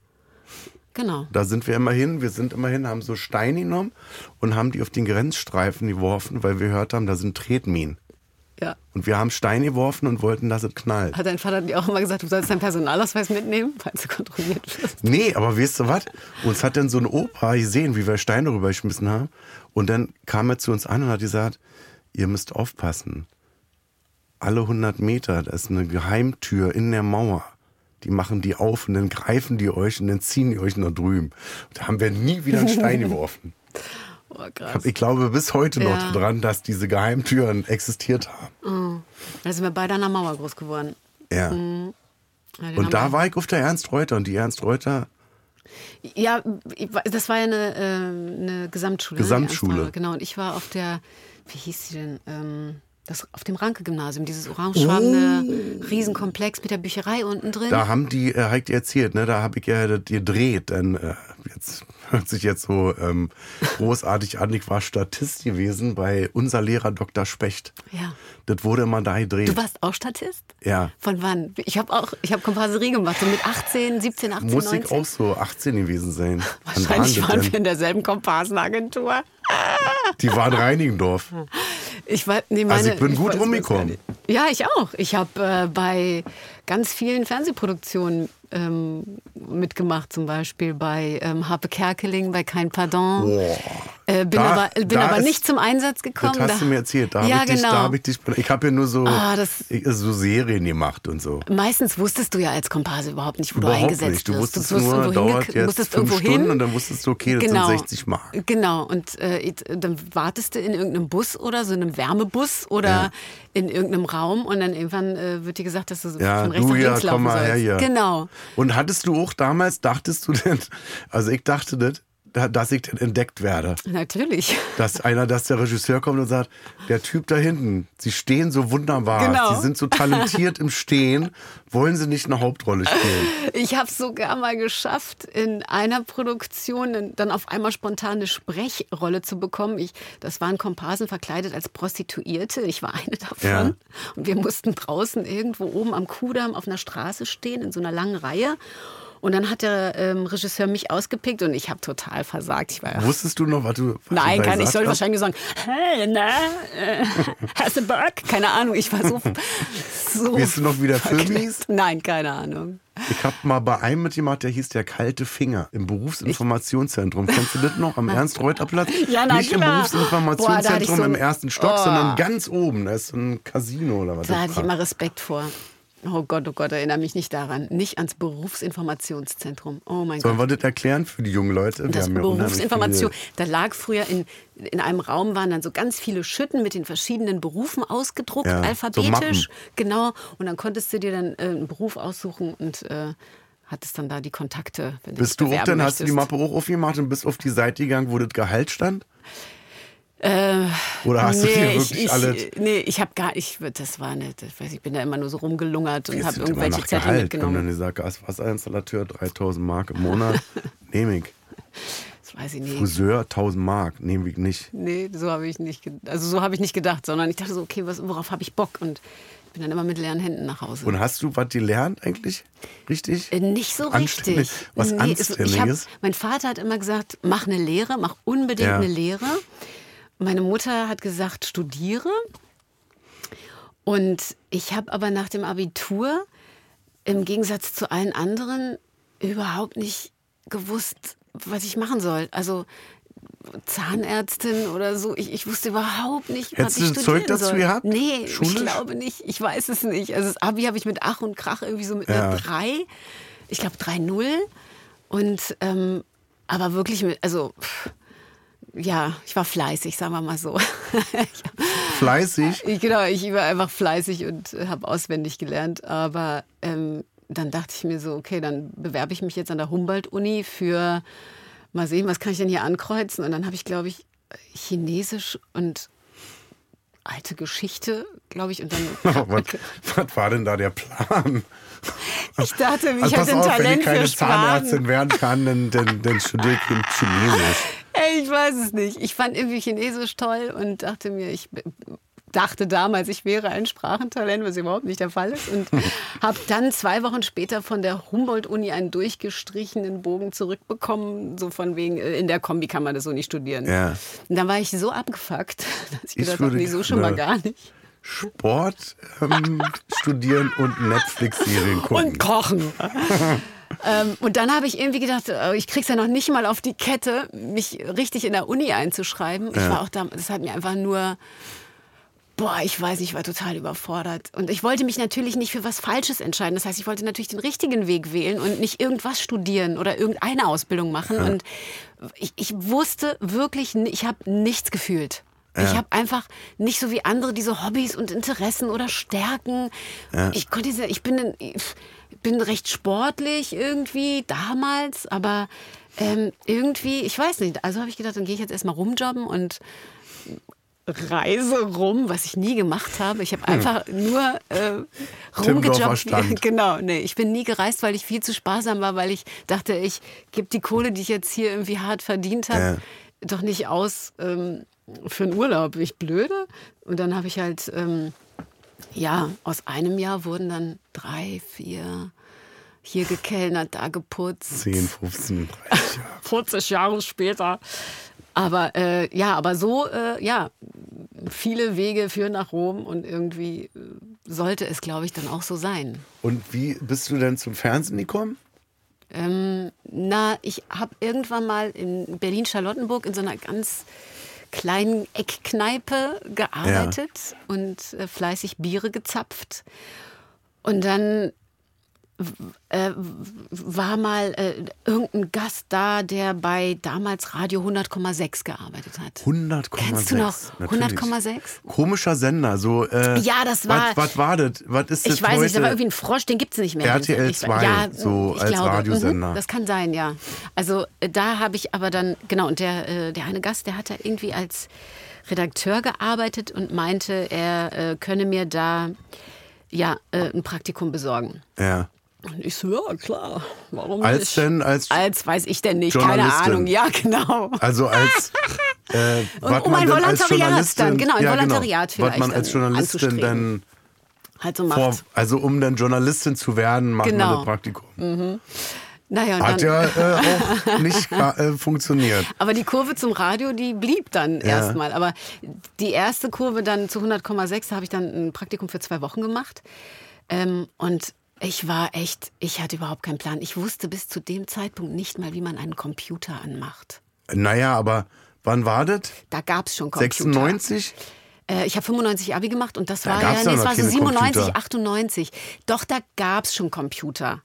Genau. Da sind wir immer hin, wir sind immer hin, haben so Steine genommen und haben die auf den Grenzstreifen geworfen, weil wir gehört haben, da sind Tretminen. Ja. Und wir haben Steine geworfen und wollten, dass es knallt. Hat dein Vater dir auch immer gesagt, du sollst deinen Personalausweis mitnehmen, falls du kontrolliert wirst? Nee, aber weißt du was? Uns hat dann so ein Opa gesehen, wie wir Steine rübergeschmissen haben. Und dann kam er zu uns an und hat gesagt, ihr müsst aufpassen. Alle 100 Meter, da ist eine Geheimtür in der Mauer. Die machen die auf und dann greifen die euch und dann ziehen die euch nach drüben. Da haben wir nie wieder einen Stein [LAUGHS] geworfen. Oh, Ich, krass. ich glaube bis heute noch Ja. dran, dass diese Geheimtüren existiert haben. Da sind wir beide an der Mauer groß geworden. Ja. Ja, den haben Und da wir- war ich auf der Ernst Reuter und die Ernst Reuter, Ja, das war ja eine, äh, eine Gesamtschule. ne, Gesamtschule. Reuter, Genau, und ich war auf der, wie hieß sie denn? Ähm, das, auf dem Ranke-Gymnasium, dieses orangefarbene Riesenkomplex mit der Bücherei unten drin. Oh. da haben die, äh, dir erzählt, ne, da habe ich ja das gedreht. Denn äh, jetzt hört sich jetzt so ähm, großartig an. Ich war Statist gewesen bei unser Lehrer Dr. Specht. Ja. Das wurde immer da gedreht. Du warst auch Statist? Ja. Von wann? Ich habe auch, ich habe Komparserie gemacht, so mit 18, 17, 18, Muss 19. ich auch so 18 gewesen sein. [LAUGHS] Wahrscheinlich waren waren wir in derselben Komparsenagentur. Die waren Reinigendorf. Ich war, nee, meine, Also ich bin gut weiß- rumgekommen. weiß nicht. Ja, ich auch. Ich habe äh, bei ganz vielen Fernsehproduktionen ähm, mitgemacht, zum Beispiel bei ähm, Harpe Kerkeling, bei Kein Pardon. Boah. Äh, bin Da- aber, bin da aber ist- nicht zum Einsatz gekommen. Das hast Da- du mir erzählt. Da ja, habe ich, dich- genau. da hab ich dich. Ich habe ja nur so, Ah, das- ich, so Serien gemacht und so. Meistens wusstest du ja als Komparse überhaupt nicht, wo du Überhaupt eingesetzt nicht. Du wirst. wusstest wirst nur, dauert jetzt musstest fünf Stunden hin. und dann wusstest du, okay, das genau. sind 60 Mark. Genau, und äh, dann wartest du in irgendeinem Bus oder so einem Wärmebus oder Ja. in irgendeinem Raum und dann irgendwann äh, wird dir gesagt, dass du so Ja, von rechts du nach ja, links komm laufen mal sollst. her hier. Genau. Und hattest du auch damals, dachtest du denn, [LAUGHS] also ich dachte das, da- dass ich entdeckt werde. Natürlich. Dass einer, dass der Regisseur kommt und sagt, der Typ da hinten, sie stehen so wunderbar, Genau. sie sind so talentiert im Stehen, wollen sie nicht eine Hauptrolle spielen? Ich habe es sogar mal geschafft, in einer Produktion dann auf einmal spontan eine Sprechrolle zu bekommen. Ich, das waren Komparsen verkleidet als Prostituierte. Ich war eine davon. Ja. Und wir mussten draußen irgendwo oben am Kudamm auf einer Straße stehen, in so einer langen Reihe. Und dann hat der ähm, Regisseur mich ausgepickt und ich habe total versagt. Ich war Wusstest du noch, was du was Nein, du kann ich gesagt soll hast? wahrscheinlich sagen, hey, na, äh, hast du Bock? Keine Ahnung, ich war so, [LAUGHS] so Weißt du noch, wie der Film verklemmt. hieß? Nein, keine Ahnung. Ich habe mal bei einem mitgemacht, der hieß der kalte Finger im Berufsinformationszentrum. Kennst du das noch? Am Ernst-Reuter-Platz? Ja, na Nicht im klar. Berufsinformationszentrum Boah, so im ersten Stock, Oh. sondern ganz oben. Da ist so ein Casino oder was. Da hatte ich immer Respekt vor. Oh Gott, oh Gott, erinnere mich nicht daran. Nicht ans Berufsinformationszentrum. Oh mein Sollen Gott. wir das erklären für die jungen Leute? Wir Das Berufsinformation, da lag früher in, in einem Raum, waren dann so ganz viele Schütten mit den verschiedenen Berufen ausgedruckt, Ja, so alphabetisch. Mappen. genau. Und dann konntest du dir dann äh, einen Beruf aussuchen und äh, hattest dann da die Kontakte. Bist du auch dann, hast du die. Mappe auch aufgemacht und bist auf die Seite gegangen, wo das Gehalt stand? Äh, Oder hast du dir ich, wirklich ich, alles... Nee, ich habe gar ich, das war nicht, ich weiß, ich bin da immer nur so rumgelungert und habe irgendwelche Zettel Gehalt. Mitgenommen. dann dieser Gaswasserinstallateur 3000 Mark im Monat, [LAUGHS] nehme ich. Das weiß ich nicht. Friseur 1000 Mark, nehme ich nicht. Nee, so habe ich nicht, also so habe ich nicht gedacht, sondern ich dachte so, okay, was, worauf habe ich Bock? Und ich bin dann immer mit leeren Händen nach Hause. Und hast du was gelernt eigentlich? Richtig? Äh, Nicht so Anständig. richtig. Was es- ich hab, Anständiges? mein Vater hat immer gesagt, mach eine Lehre, mach unbedingt Ja. eine Lehre. Meine Mutter hat gesagt, studiere. Und ich habe aber nach dem Abitur im Gegensatz zu allen anderen überhaupt nicht gewusst, was ich machen soll. Also Zahnärztin oder so. Ich, ich wusste überhaupt nicht, was Hättest ich du ein studieren Zeug dazu soll. gehabt? Nee, Schulisch? ich glaube nicht. Ich weiß es nicht. Also das Abi habe ich mit Ach und Krach irgendwie so mit Ja. einer 3. Ich glaube 3-0. Und ähm, aber wirklich mit, also pff, ja, ich war fleißig, sagen wir mal so. [LAUGHS] Fleißig. Ich, genau, ich war einfach fleißig und habe auswendig gelernt. Aber ähm, dann dachte ich mir so, okay, dann bewerbe ich mich jetzt an der Humboldt-Uni für, mal sehen, was kann ich denn hier ankreuzen? Und dann habe ich, glaube ich, Chinesisch und alte Geschichte, glaube ich. Und dann, [LAUGHS] was, was war denn da der Plan? [LAUGHS] ich dachte, ich Also pass hätte ein auf, wenn Talent ich keine für. Zahnärztin werden kann, dann, dann, dann studiere ich Chinesisch. Ich weiß es nicht. Ich fand irgendwie Chinesisch toll und dachte mir, ich dachte damals, ich wäre ein Sprachentalent, was überhaupt nicht der Fall ist. Und [LAUGHS] habe dann zwei Wochen später von der Humboldt-Uni einen durchgestrichenen Bogen zurückbekommen, so von wegen, äh, in der Kombi kann man das so nicht studieren. Ja. Und dann war ich so abgefuckt, [LAUGHS] dass ich Ich gedacht habe, nee, so schon mal gar nicht. Sport ähm, studieren und Netflix-Serien gucken. Und kochen. [LAUGHS] ähm, und dann habe ich irgendwie gedacht, äh, ich krieg's ja noch nicht mal auf die Kette, mich richtig in der Uni einzuschreiben. Ich war auch da, das hat mir einfach nur, boah, ich weiß nicht, ich war total überfordert. Und ich wollte mich natürlich nicht für was Falsches entscheiden. Das heißt, ich wollte natürlich den richtigen Weg wählen und nicht irgendwas studieren oder irgendeine Ausbildung machen. Und ich, ich wusste wirklich, ich habe nichts gefühlt. Ich habe einfach nicht so wie andere diese Hobbys und Interessen oder Stärken. Ich konnte ich bin, ein- ich bin recht sportlich irgendwie damals, aber ähm, irgendwie, ich weiß nicht. Also habe ich gedacht, dann gehe ich jetzt erstmal rumjobben und reise rum, was ich nie gemacht habe. Ich habe einfach nur äh, rumgejobbt. [LAUGHS] Genau, nee, ich bin nie gereist, weil ich viel zu sparsam war, weil ich dachte, ich gebe die Kohle, die ich jetzt hier irgendwie hart verdient habe, Ja. doch nicht aus ähm, für einen Urlaub. Bin ich blöde? Und dann habe ich halt, ähm, ja, aus einem Jahr wurden dann drei, vier, hier gekellnert, da geputzt. 10, 15, 30 Jahre. 40 Jahre später. Aber äh, ja, aber so, äh, ja, viele Wege führen nach Rom und irgendwie äh, sollte es, glaube ich, dann auch so sein. Und wie bist du denn zum Fernsehen gekommen? Ähm, na, ich habe irgendwann mal in Berlin-Charlottenburg in so einer ganz kleinen Eckkneipe gearbeitet und äh, fleißig Biere gezapft. Und dann äh, war mal äh, irgendein Gast da, der bei damals Radio 100,6 gearbeitet hat. 100,6. Kennst du noch natürlich. 100,6? Komischer Sender. So, äh, Ja, das war- Was, war das? Was ist das Ich weiß heute? nicht, da war irgendwie ein Frosch, den gibt es nicht mehr. RTL Ich- 2, ja, so ich als glaube, Radiosender. mhm, Das kann sein, ja. Also äh, da habe ich aber dann, genau, und der, äh, der eine Gast, der hat da irgendwie als Redakteur gearbeitet und meinte, er äh, könne mir da ja, äh, ein Praktikum besorgen. ja. Und ich so, ja, klar, warum Als nicht? denn? Als, Als weiß ich denn nicht, keine. Ahnung. Ja, genau. also als. [LAUGHS] Äh, was um man ein Volontariat dann, genau, ein ja, Volontariat Was vielleicht man als Journalistin dann. Halt so macht. Vor, also um dann Journalistin zu werden, macht man Genau. das Praktikum. naja, und Hat ja äh, [LAUGHS] auch nicht äh, funktioniert. Aber die Kurve zum Radio, die blieb dann erstmal. Aber die erste Kurve dann zu 100,6, da habe ich dann ein Praktikum für zwei Wochen gemacht. Ähm, und ich war echt, ich hatte überhaupt keinen Plan. Ich wusste bis zu dem Zeitpunkt nicht mal, wie man einen Computer anmacht. Naja, aber wann war das? Da gab es schon Computer. 96? Äh, ich habe 95 Abi gemacht und das Da war ja, nee, es noch war so keine 97, Computer. 98. Doch, da gab es schon Computer.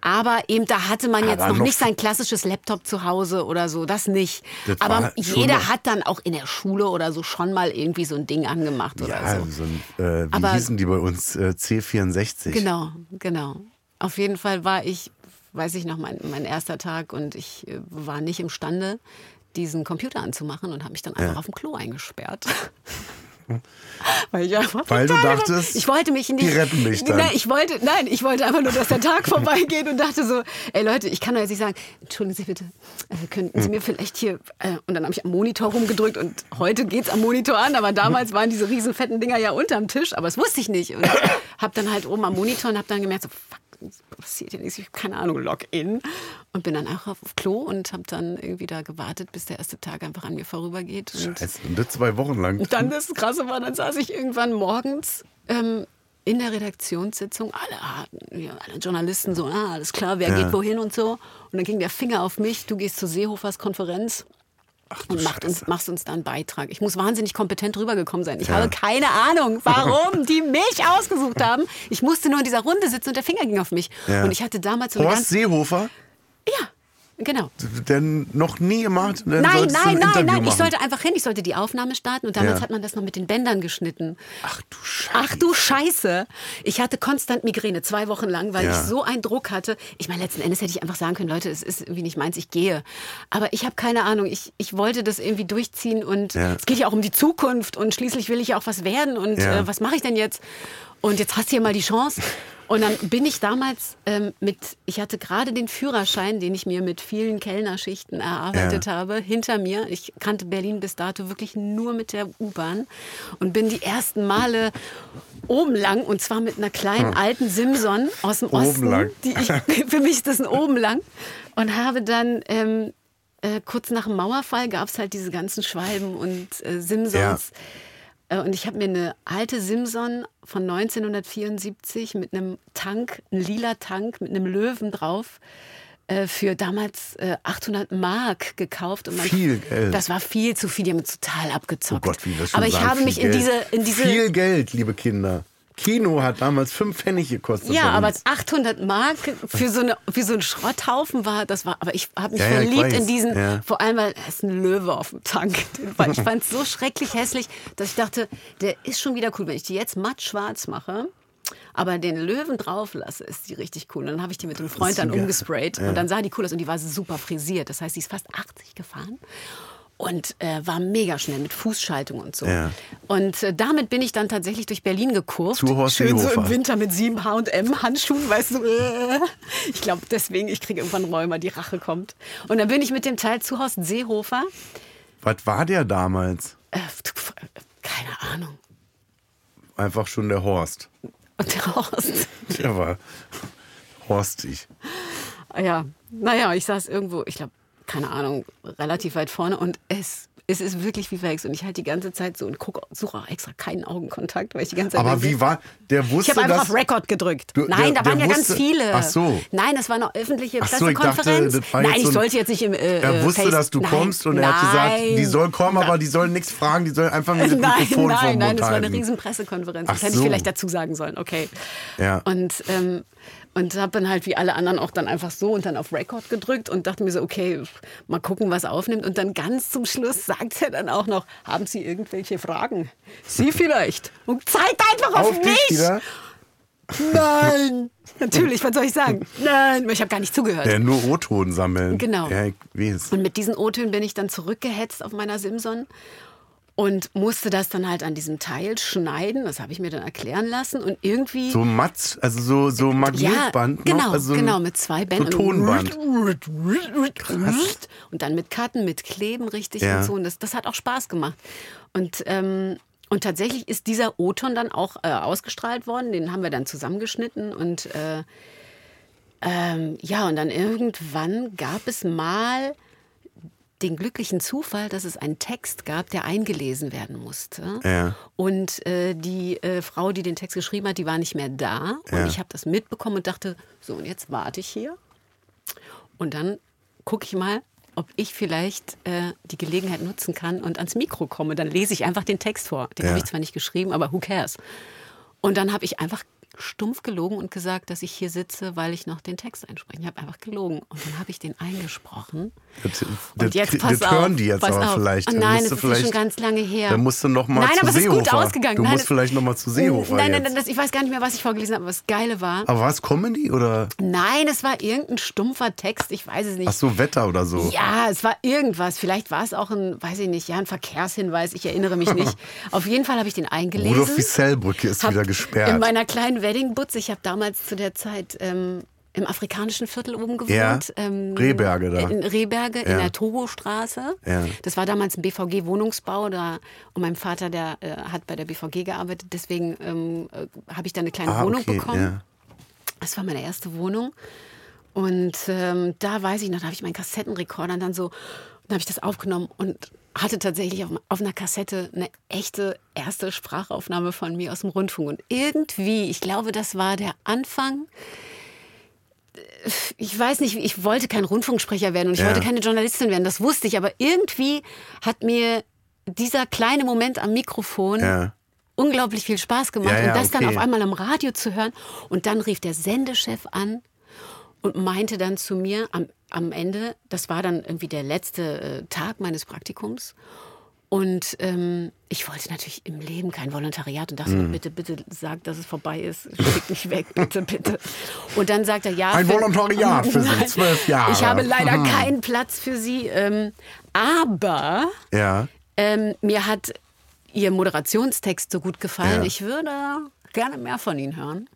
Aber eben, da hatte man jetzt noch noch- nicht sein klassisches Laptop zu Hause oder so, das nicht. Das Aber jeder hat dann auch in der Schule oder so schon mal irgendwie so ein Ding angemacht oder Ja, so. so ein, äh, wie Aber- hießen die bei uns? Äh, C64. Genau, genau. Auf jeden Fall war ich, weiß ich noch, mein, mein erster Tag und ich äh, war nicht imstande, diesen Computer anzumachen und habe mich dann einfach auf dem Klo eingesperrt. [LAUGHS] Weil, ich Weil du dachtest, ich wollte mich nicht, die retten mich dann. Nein, ich wollte, nein, ich wollte einfach nur, dass der Tag [LAUGHS] vorbeigeht und dachte so, ey Leute, ich kann doch jetzt nicht sagen, entschuldigen Sie bitte, äh, könnten Sie mir vielleicht hier, äh, und dann habe ich am Monitor rumgedrückt und heute geht's am Monitor an, aber damals waren diese riesen fetten Dinger ja unterm Tisch, aber das wusste ich nicht. Und habe dann halt oben am Monitor und habe dann gemerkt, so, fuck, passiert hier nichts, ich habe keine Ahnung, Login und bin dann auch auf Klo und habe dann irgendwie da gewartet, bis der erste Tag einfach an mir vorübergeht und Scheiße, und das zwei Wochen lang. und [LAUGHS] dann das Krasse war, dann saß ich irgendwann morgens ähm, in der Redaktionssitzung, alle, ja, alle Journalisten so, ah, alles klar, wer Ja. geht wohin und so. Und dann ging der Finger auf mich, du gehst zur Seehofers Konferenz und macht uns, machst uns da einen Beitrag. Ich muss wahnsinnig kompetent rübergekommen sein. Ich habe keine Ahnung, warum die mich ausgesucht haben. Ich musste nur in dieser Runde sitzen und der Finger ging auf mich. Ja. Und ich hatte damals so Horst ganz... Seehofer, Ja, genau. der noch nie gemacht. Dann Nein, nein, nein, nein. Ich machen. sollte einfach hin. Ich sollte die Aufnahme starten und damals Ja. hat man das noch mit den Bändern geschnitten. Ach du Scheiße. Ach du Scheiße. Ich hatte konstant Migräne, zwei Wochen lang, weil Ja. ich so einen Druck hatte. Ich meine, letzten Endes hätte ich einfach sagen können, Leute, es ist irgendwie nicht meins, ich gehe. Aber ich habe keine Ahnung, ich, ich wollte das irgendwie durchziehen und Ja. es geht ja auch um die Zukunft und schließlich will ich ja auch was werden und äh, was mache ich denn jetzt? Und jetzt hast du hier mal die Chance. Und dann bin ich damals ähm, mit, ich hatte gerade den Führerschein, den ich mir mit vielen Kellnerschichten erarbeitet Ja. habe, hinter mir. Ich kannte Berlin bis dato wirklich nur mit der U-Bahn und bin die ersten Male oben lang und zwar mit einer kleinen alten Simson aus dem Hm. Oben Osten. lang. Die ich, [LAUGHS] für mich ist das ein oben lang und habe dann ähm, äh, kurz nach dem Mauerfall gab es halt diese ganzen Schwalben und äh, Simsons. Äh, Und ich habe mir eine alte Simson von 1974 mit einem Tank, ein lila Tank mit einem Löwen drauf, äh, für damals äh, 800 Mark gekauft. Und mein- Viel Geld. Das war viel zu viel, die haben total Oh abgezockt. Gott, wie wir schon Aber ich habe mich in diese, in diese Viel Geld, liebe Kinder. Kino hat damals fünf Pfennig gekostet. ja, aber uns. 800 Mark für so, eine, für so einen Schrotthaufen war, das war, aber ich habe mich Ja, ja, verliebt weiß. in diesen, Ja. vor allem, weil es ein Löwe auf dem Tank. [LAUGHS] Ich fand es so schrecklich hässlich, dass ich dachte, der ist schon wieder cool. Wenn ich die jetzt matt schwarz mache, aber den Löwen drauf lasse, ist die richtig cool. Und dann habe ich die mit dem Freund dann umgesprayt und dann sah die cool aus und die war super frisiert. Das heißt, sie ist fast 80 gefahren. Und äh, war mega schnell mit Fußschaltung und so. Ja. Und äh, damit bin ich dann tatsächlich durch Berlin gekurvt. Zu Horst Schön so Seehofer. im Winter mit sieben H&M Handschuhen, weißt du. äh. Ich glaube deswegen, ich kriege irgendwann Rheuma, die Rache kommt. Und dann bin ich mit dem Teil zu Horst Seehofer. Was war der damals? Äh, keine Ahnung. Einfach schon der Horst. Und der Horst. Der war horstig. Ja, naja, ich saß irgendwo, ich glaube, keine Ahnung, relativ weit vorne und es, es ist wirklich wie verhext. Und ich halt die ganze Zeit so und gucke, suche auch extra keinen Augenkontakt, weil ich die ganze Zeit. Aber wie war, der Ich wusste habe einfach auf Record gedrückt. Du- Nein, der- da waren ja ganz wusste- viele. Ach so. Nein, das war eine öffentliche Ach so, ich dachte, Pressekonferenz. das war Nein, ich sollte jetzt nicht im. Äh, Er wusste, Face dass du nein, kommst und er hat gesagt, die nein. soll kommen, aber die sollen nichts fragen, die sollen einfach mit dem [LAUGHS] Nein, Mikrofon nein, nein, das war eine riesen Pressekonferenz. Ach Das hätte so. ich vielleicht dazu sagen sollen, okay. Ja. Und, ähm, und habe dann halt wie alle anderen auch dann einfach so und dann auf Record gedrückt und dachte mir so, okay, mal gucken, was aufnimmt. Und dann ganz zum Schluss sagt er dann auch noch, haben Sie irgendwelche Fragen? Sie vielleicht. Und zeigt einfach auf, Auf mich. wieder? Nein. Natürlich, was soll ich sagen? Nein, ich habe gar nicht zugehört. Der nur O-Ton sammeln. Genau. Ja. Und mit diesen O-Tönen bin ich dann zurückgehetzt auf meiner Simson und musste das dann halt an diesem Teil schneiden. Das habe ich mir dann erklären lassen. Und irgendwie. So Matz, also so, so Magnetband ja, noch. genau, also so genau, mit zwei So Bändern. Tonband. Und dann mit Karten, mit Kleben richtig Ja. und so. Und das, das hat auch Spaß gemacht. Und, ähm, und tatsächlich ist dieser O-Ton dann auch äh, ausgestrahlt worden. Den haben wir dann zusammengeschnitten. Und äh, ähm, ja, und dann irgendwann gab es mal den glücklichen Zufall, dass es einen Text gab, der eingelesen werden musste. Ja. Und äh, die äh, Frau, die den Text geschrieben hat, die war nicht mehr da. Und Ja. ich habe das mitbekommen und dachte, so, und jetzt warte ich hier. Und dann gucke ich mal, ob ich vielleicht äh, die Gelegenheit nutzen kann und ans Mikro komme. Dann lese ich einfach den Text vor. Den Ja. habe ich zwar nicht geschrieben, aber who cares? Und dann habe ich einfach stumpf gelogen und gesagt, dass ich hier sitze, weil ich noch den Text einspreche. Ich habe einfach gelogen. Und dann habe ich den eingesprochen. Das, Und das, jetzt das pass auf. hören die jetzt pass aber auf. vielleicht. Oh Dann nein, das ist schon ganz lange her. Dann musst du noch mal Nein, zu aber es ist gut Seehofer. ausgegangen. Du Nein, musst es- vielleicht noch mal zu Seehofer Nein, nein, nein, das, ich weiß gar nicht mehr, was ich vorgelesen habe, aber das Geile war. aber war es Comedy oder? Nein, es war irgendein stumpfer Text, ich weiß es nicht. Ach so, Wetter oder so. Ja, es war irgendwas. Vielleicht war es auch ein, weiß ich nicht, ja, ein Verkehrshinweis. Ich erinnere mich nicht. [LAUGHS] Auf jeden Fall habe ich den eingelesen. Rudolf Wissell-Brücke ist Hab wieder In gesperrt. meiner kleinen Weddingbutze. Ich habe damals zu der Zeit ähm, im afrikanischen Viertel oben gewohnt. Ja, ähm, Rehberge da. In Rehberge, in Ja. der Togo-Straße. Ja. Das war damals ein BVG-Wohnungsbau. Da, und mein Vater, der äh, hat bei der BVG gearbeitet. Deswegen ähm, äh, habe ich da eine kleine ah, Wohnung okay, bekommen. ja. Das war meine erste Wohnung. Und ähm, da weiß ich noch, da habe ich meinen Kassettenrekorder und dann so, dann habe ich das aufgenommen und hatte tatsächlich auf, auf einer Kassette eine echte erste Sprachaufnahme von mir aus dem Rundfunk. Und irgendwie, ich glaube, das war der Anfang. Ich weiß nicht, ich wollte kein Rundfunksprecher werden und ich Ja. wollte keine Journalistin werden, das wusste ich. Aber irgendwie hat mir dieser kleine Moment am Mikrofon Ja. unglaublich viel Spaß gemacht. Ja, und das dann okay. auf einmal am Radio zu hören. Und dann rief der Sendechef an und meinte dann zu mir am, am Ende, das war dann irgendwie der letzte äh, Tag meines Praktikums. Und ähm, ich wollte natürlich im Leben kein Volontariat und dachte, Mhm. bitte, bitte sag, dass es vorbei ist. Schick mich weg, [LAUGHS] bitte, bitte. Und dann sagt er, ja. Ein für- Volontariat für Sie, zwölf Jahre. Ich habe leider keinen Platz für Sie. Ähm, aber Ja. ähm, mir hat Ihr Moderationstext so gut gefallen. Ja. Ich würde gerne mehr von Ihnen hören.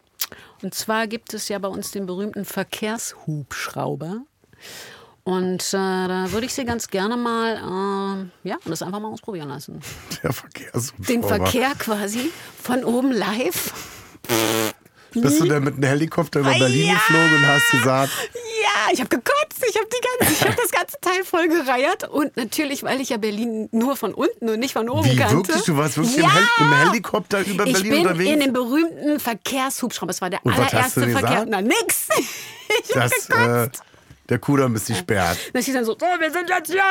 Und zwar gibt es ja bei uns den berühmten Verkehrshubschrauber. Und äh, da würde ich Sie ganz gerne mal, äh, ja, das einfach mal ausprobieren lassen. Der Verkehrshubschrauber. Den Verkehr quasi von oben live. [LAUGHS] Bist du denn mit einem Helikopter über Ah, Berlin ja. geflogen und hast gesagt, Ja, ich habe gekotzt, ich habe ich hab das ganze Teil voll gereiert. Und natürlich, weil ich ja Berlin nur von unten und nicht von oben wie kannte. wirklich? Du warst wirklich ja. im, Hel im Helikopter über Ich Berlin bin unterwegs? in dem berühmten Verkehrshubschrauber. Das war der Und allererste Verkehr. Na, nix. [LAUGHS] Ich hab dass gekotzt. äh, der Kudamm ist gesperrt. Dann steht dann so, so, wir sind jetzt hier,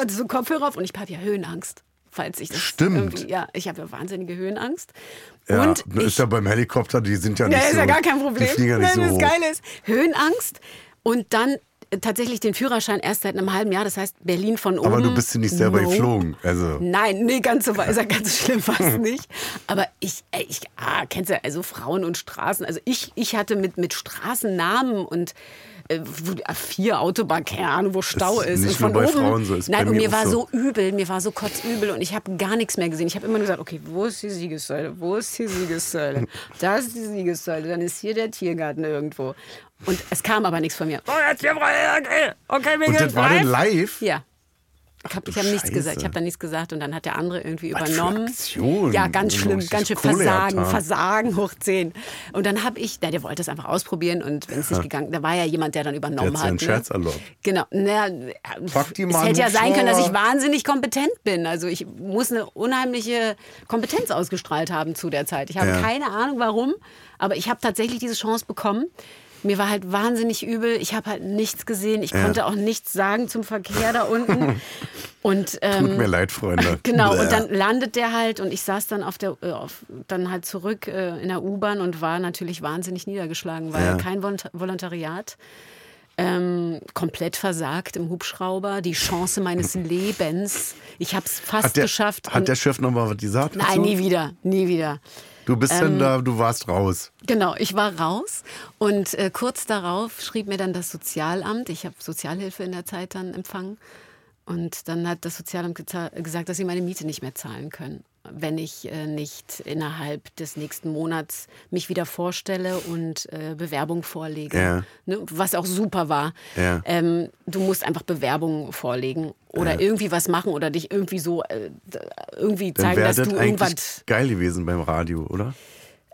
und so Kopfhörer auf und ich habe ja Höhenangst. Falls ich das Stimmt. Ja, ich habe ja wahnsinnige Höhenangst. Ja, und ist ich, ja beim Helikopter, die sind ja ja, nicht ist so. ja gar kein Problem. Die fliegen ja nicht so Nein, hoch. das Geile ist, Höhenangst und dann äh, tatsächlich den Führerschein erst seit einem halben Jahr. Das heißt, Berlin von oben. Aber du bist ja nicht selber No. geflogen. Also. Nein, nee, ganz so war [LAUGHS] ist ja ganz schlimm fast nicht. Aber ich, äh, ich ah, kennst du, also Frauen und Straßen. Also ich, ich hatte mit, mit Straßennamen und vier Autobahn, keine Ahnung, wo Stau ist ist. nicht und von nur bei oben, Frauen so, ist Nein, und mir war so. so übel, mir war so kotzübel und ich habe gar nichts mehr gesehen. Ich habe immer nur gesagt, okay, wo ist die Siegessäule? Wo ist die Siegessäule? [LAUGHS] Da ist die Siegessäule, dann ist hier der Tiergarten irgendwo. Und es kam aber nichts von mir. Oh, jetzt hier okay, okay, wir Und gehen das war denn live? Ja. Ich habe hab nichts gesagt. Ich habe da nichts gesagt und dann hat der andere irgendwie übernommen. Ja, ganz So schlimm, ganz schön Versagen. Versagen hoch 10. Und dann habe ich, na, der wollte es einfach ausprobieren und wenn es nicht gegangen, da war ja jemand, der dann übernommen Der hat hat. seinen Scherz erlaubt. Genau. Na, die es hätte ja sein können, dass ich wahnsinnig kompetent bin. Also ich muss eine unheimliche Kompetenz ausgestrahlt haben zu der Zeit. Ich habe Ja. keine Ahnung warum, aber ich habe tatsächlich diese Chance bekommen. Mir war halt wahnsinnig übel. Ich habe halt nichts gesehen. Ich konnte auch nichts sagen zum Verkehr da unten. [LAUGHS] Und ähm, Tut mir leid, Freunde. [LAUGHS] Genau, Bäh. und dann landet der halt und ich saß dann auf der, äh, auf, dann halt zurück äh, in der U-Bahn und war natürlich wahnsinnig niedergeschlagen, weil Ja. kein Volont- Volontariat. Ähm, komplett versagt im Hubschrauber, die Chance meines Lebens. Ich habe es fast hat der, geschafft. Hat der Chef noch mal was gesagt? Nein, nie wieder, nie wieder. Du bist Ähm, denn da, du warst raus. Genau, ich war raus und äh, kurz darauf schrieb mir dann das Sozialamt. Ich habe Sozialhilfe in der Zeit dann empfangen. Und dann hat das Sozialamt gesagt, dass sie meine Miete nicht mehr zahlen können, wenn ich äh, nicht innerhalb des nächsten Monats mich wieder vorstelle und äh, Bewerbung vorlege. Ja. Ne, was auch super war. Ja. Ähm, du musst einfach Bewerbungen vorlegen oder irgendwie was machen oder dich irgendwie so äh, irgendwie zeigen, dass das du eigentlich irgendwas geil gewesen beim Radio, oder?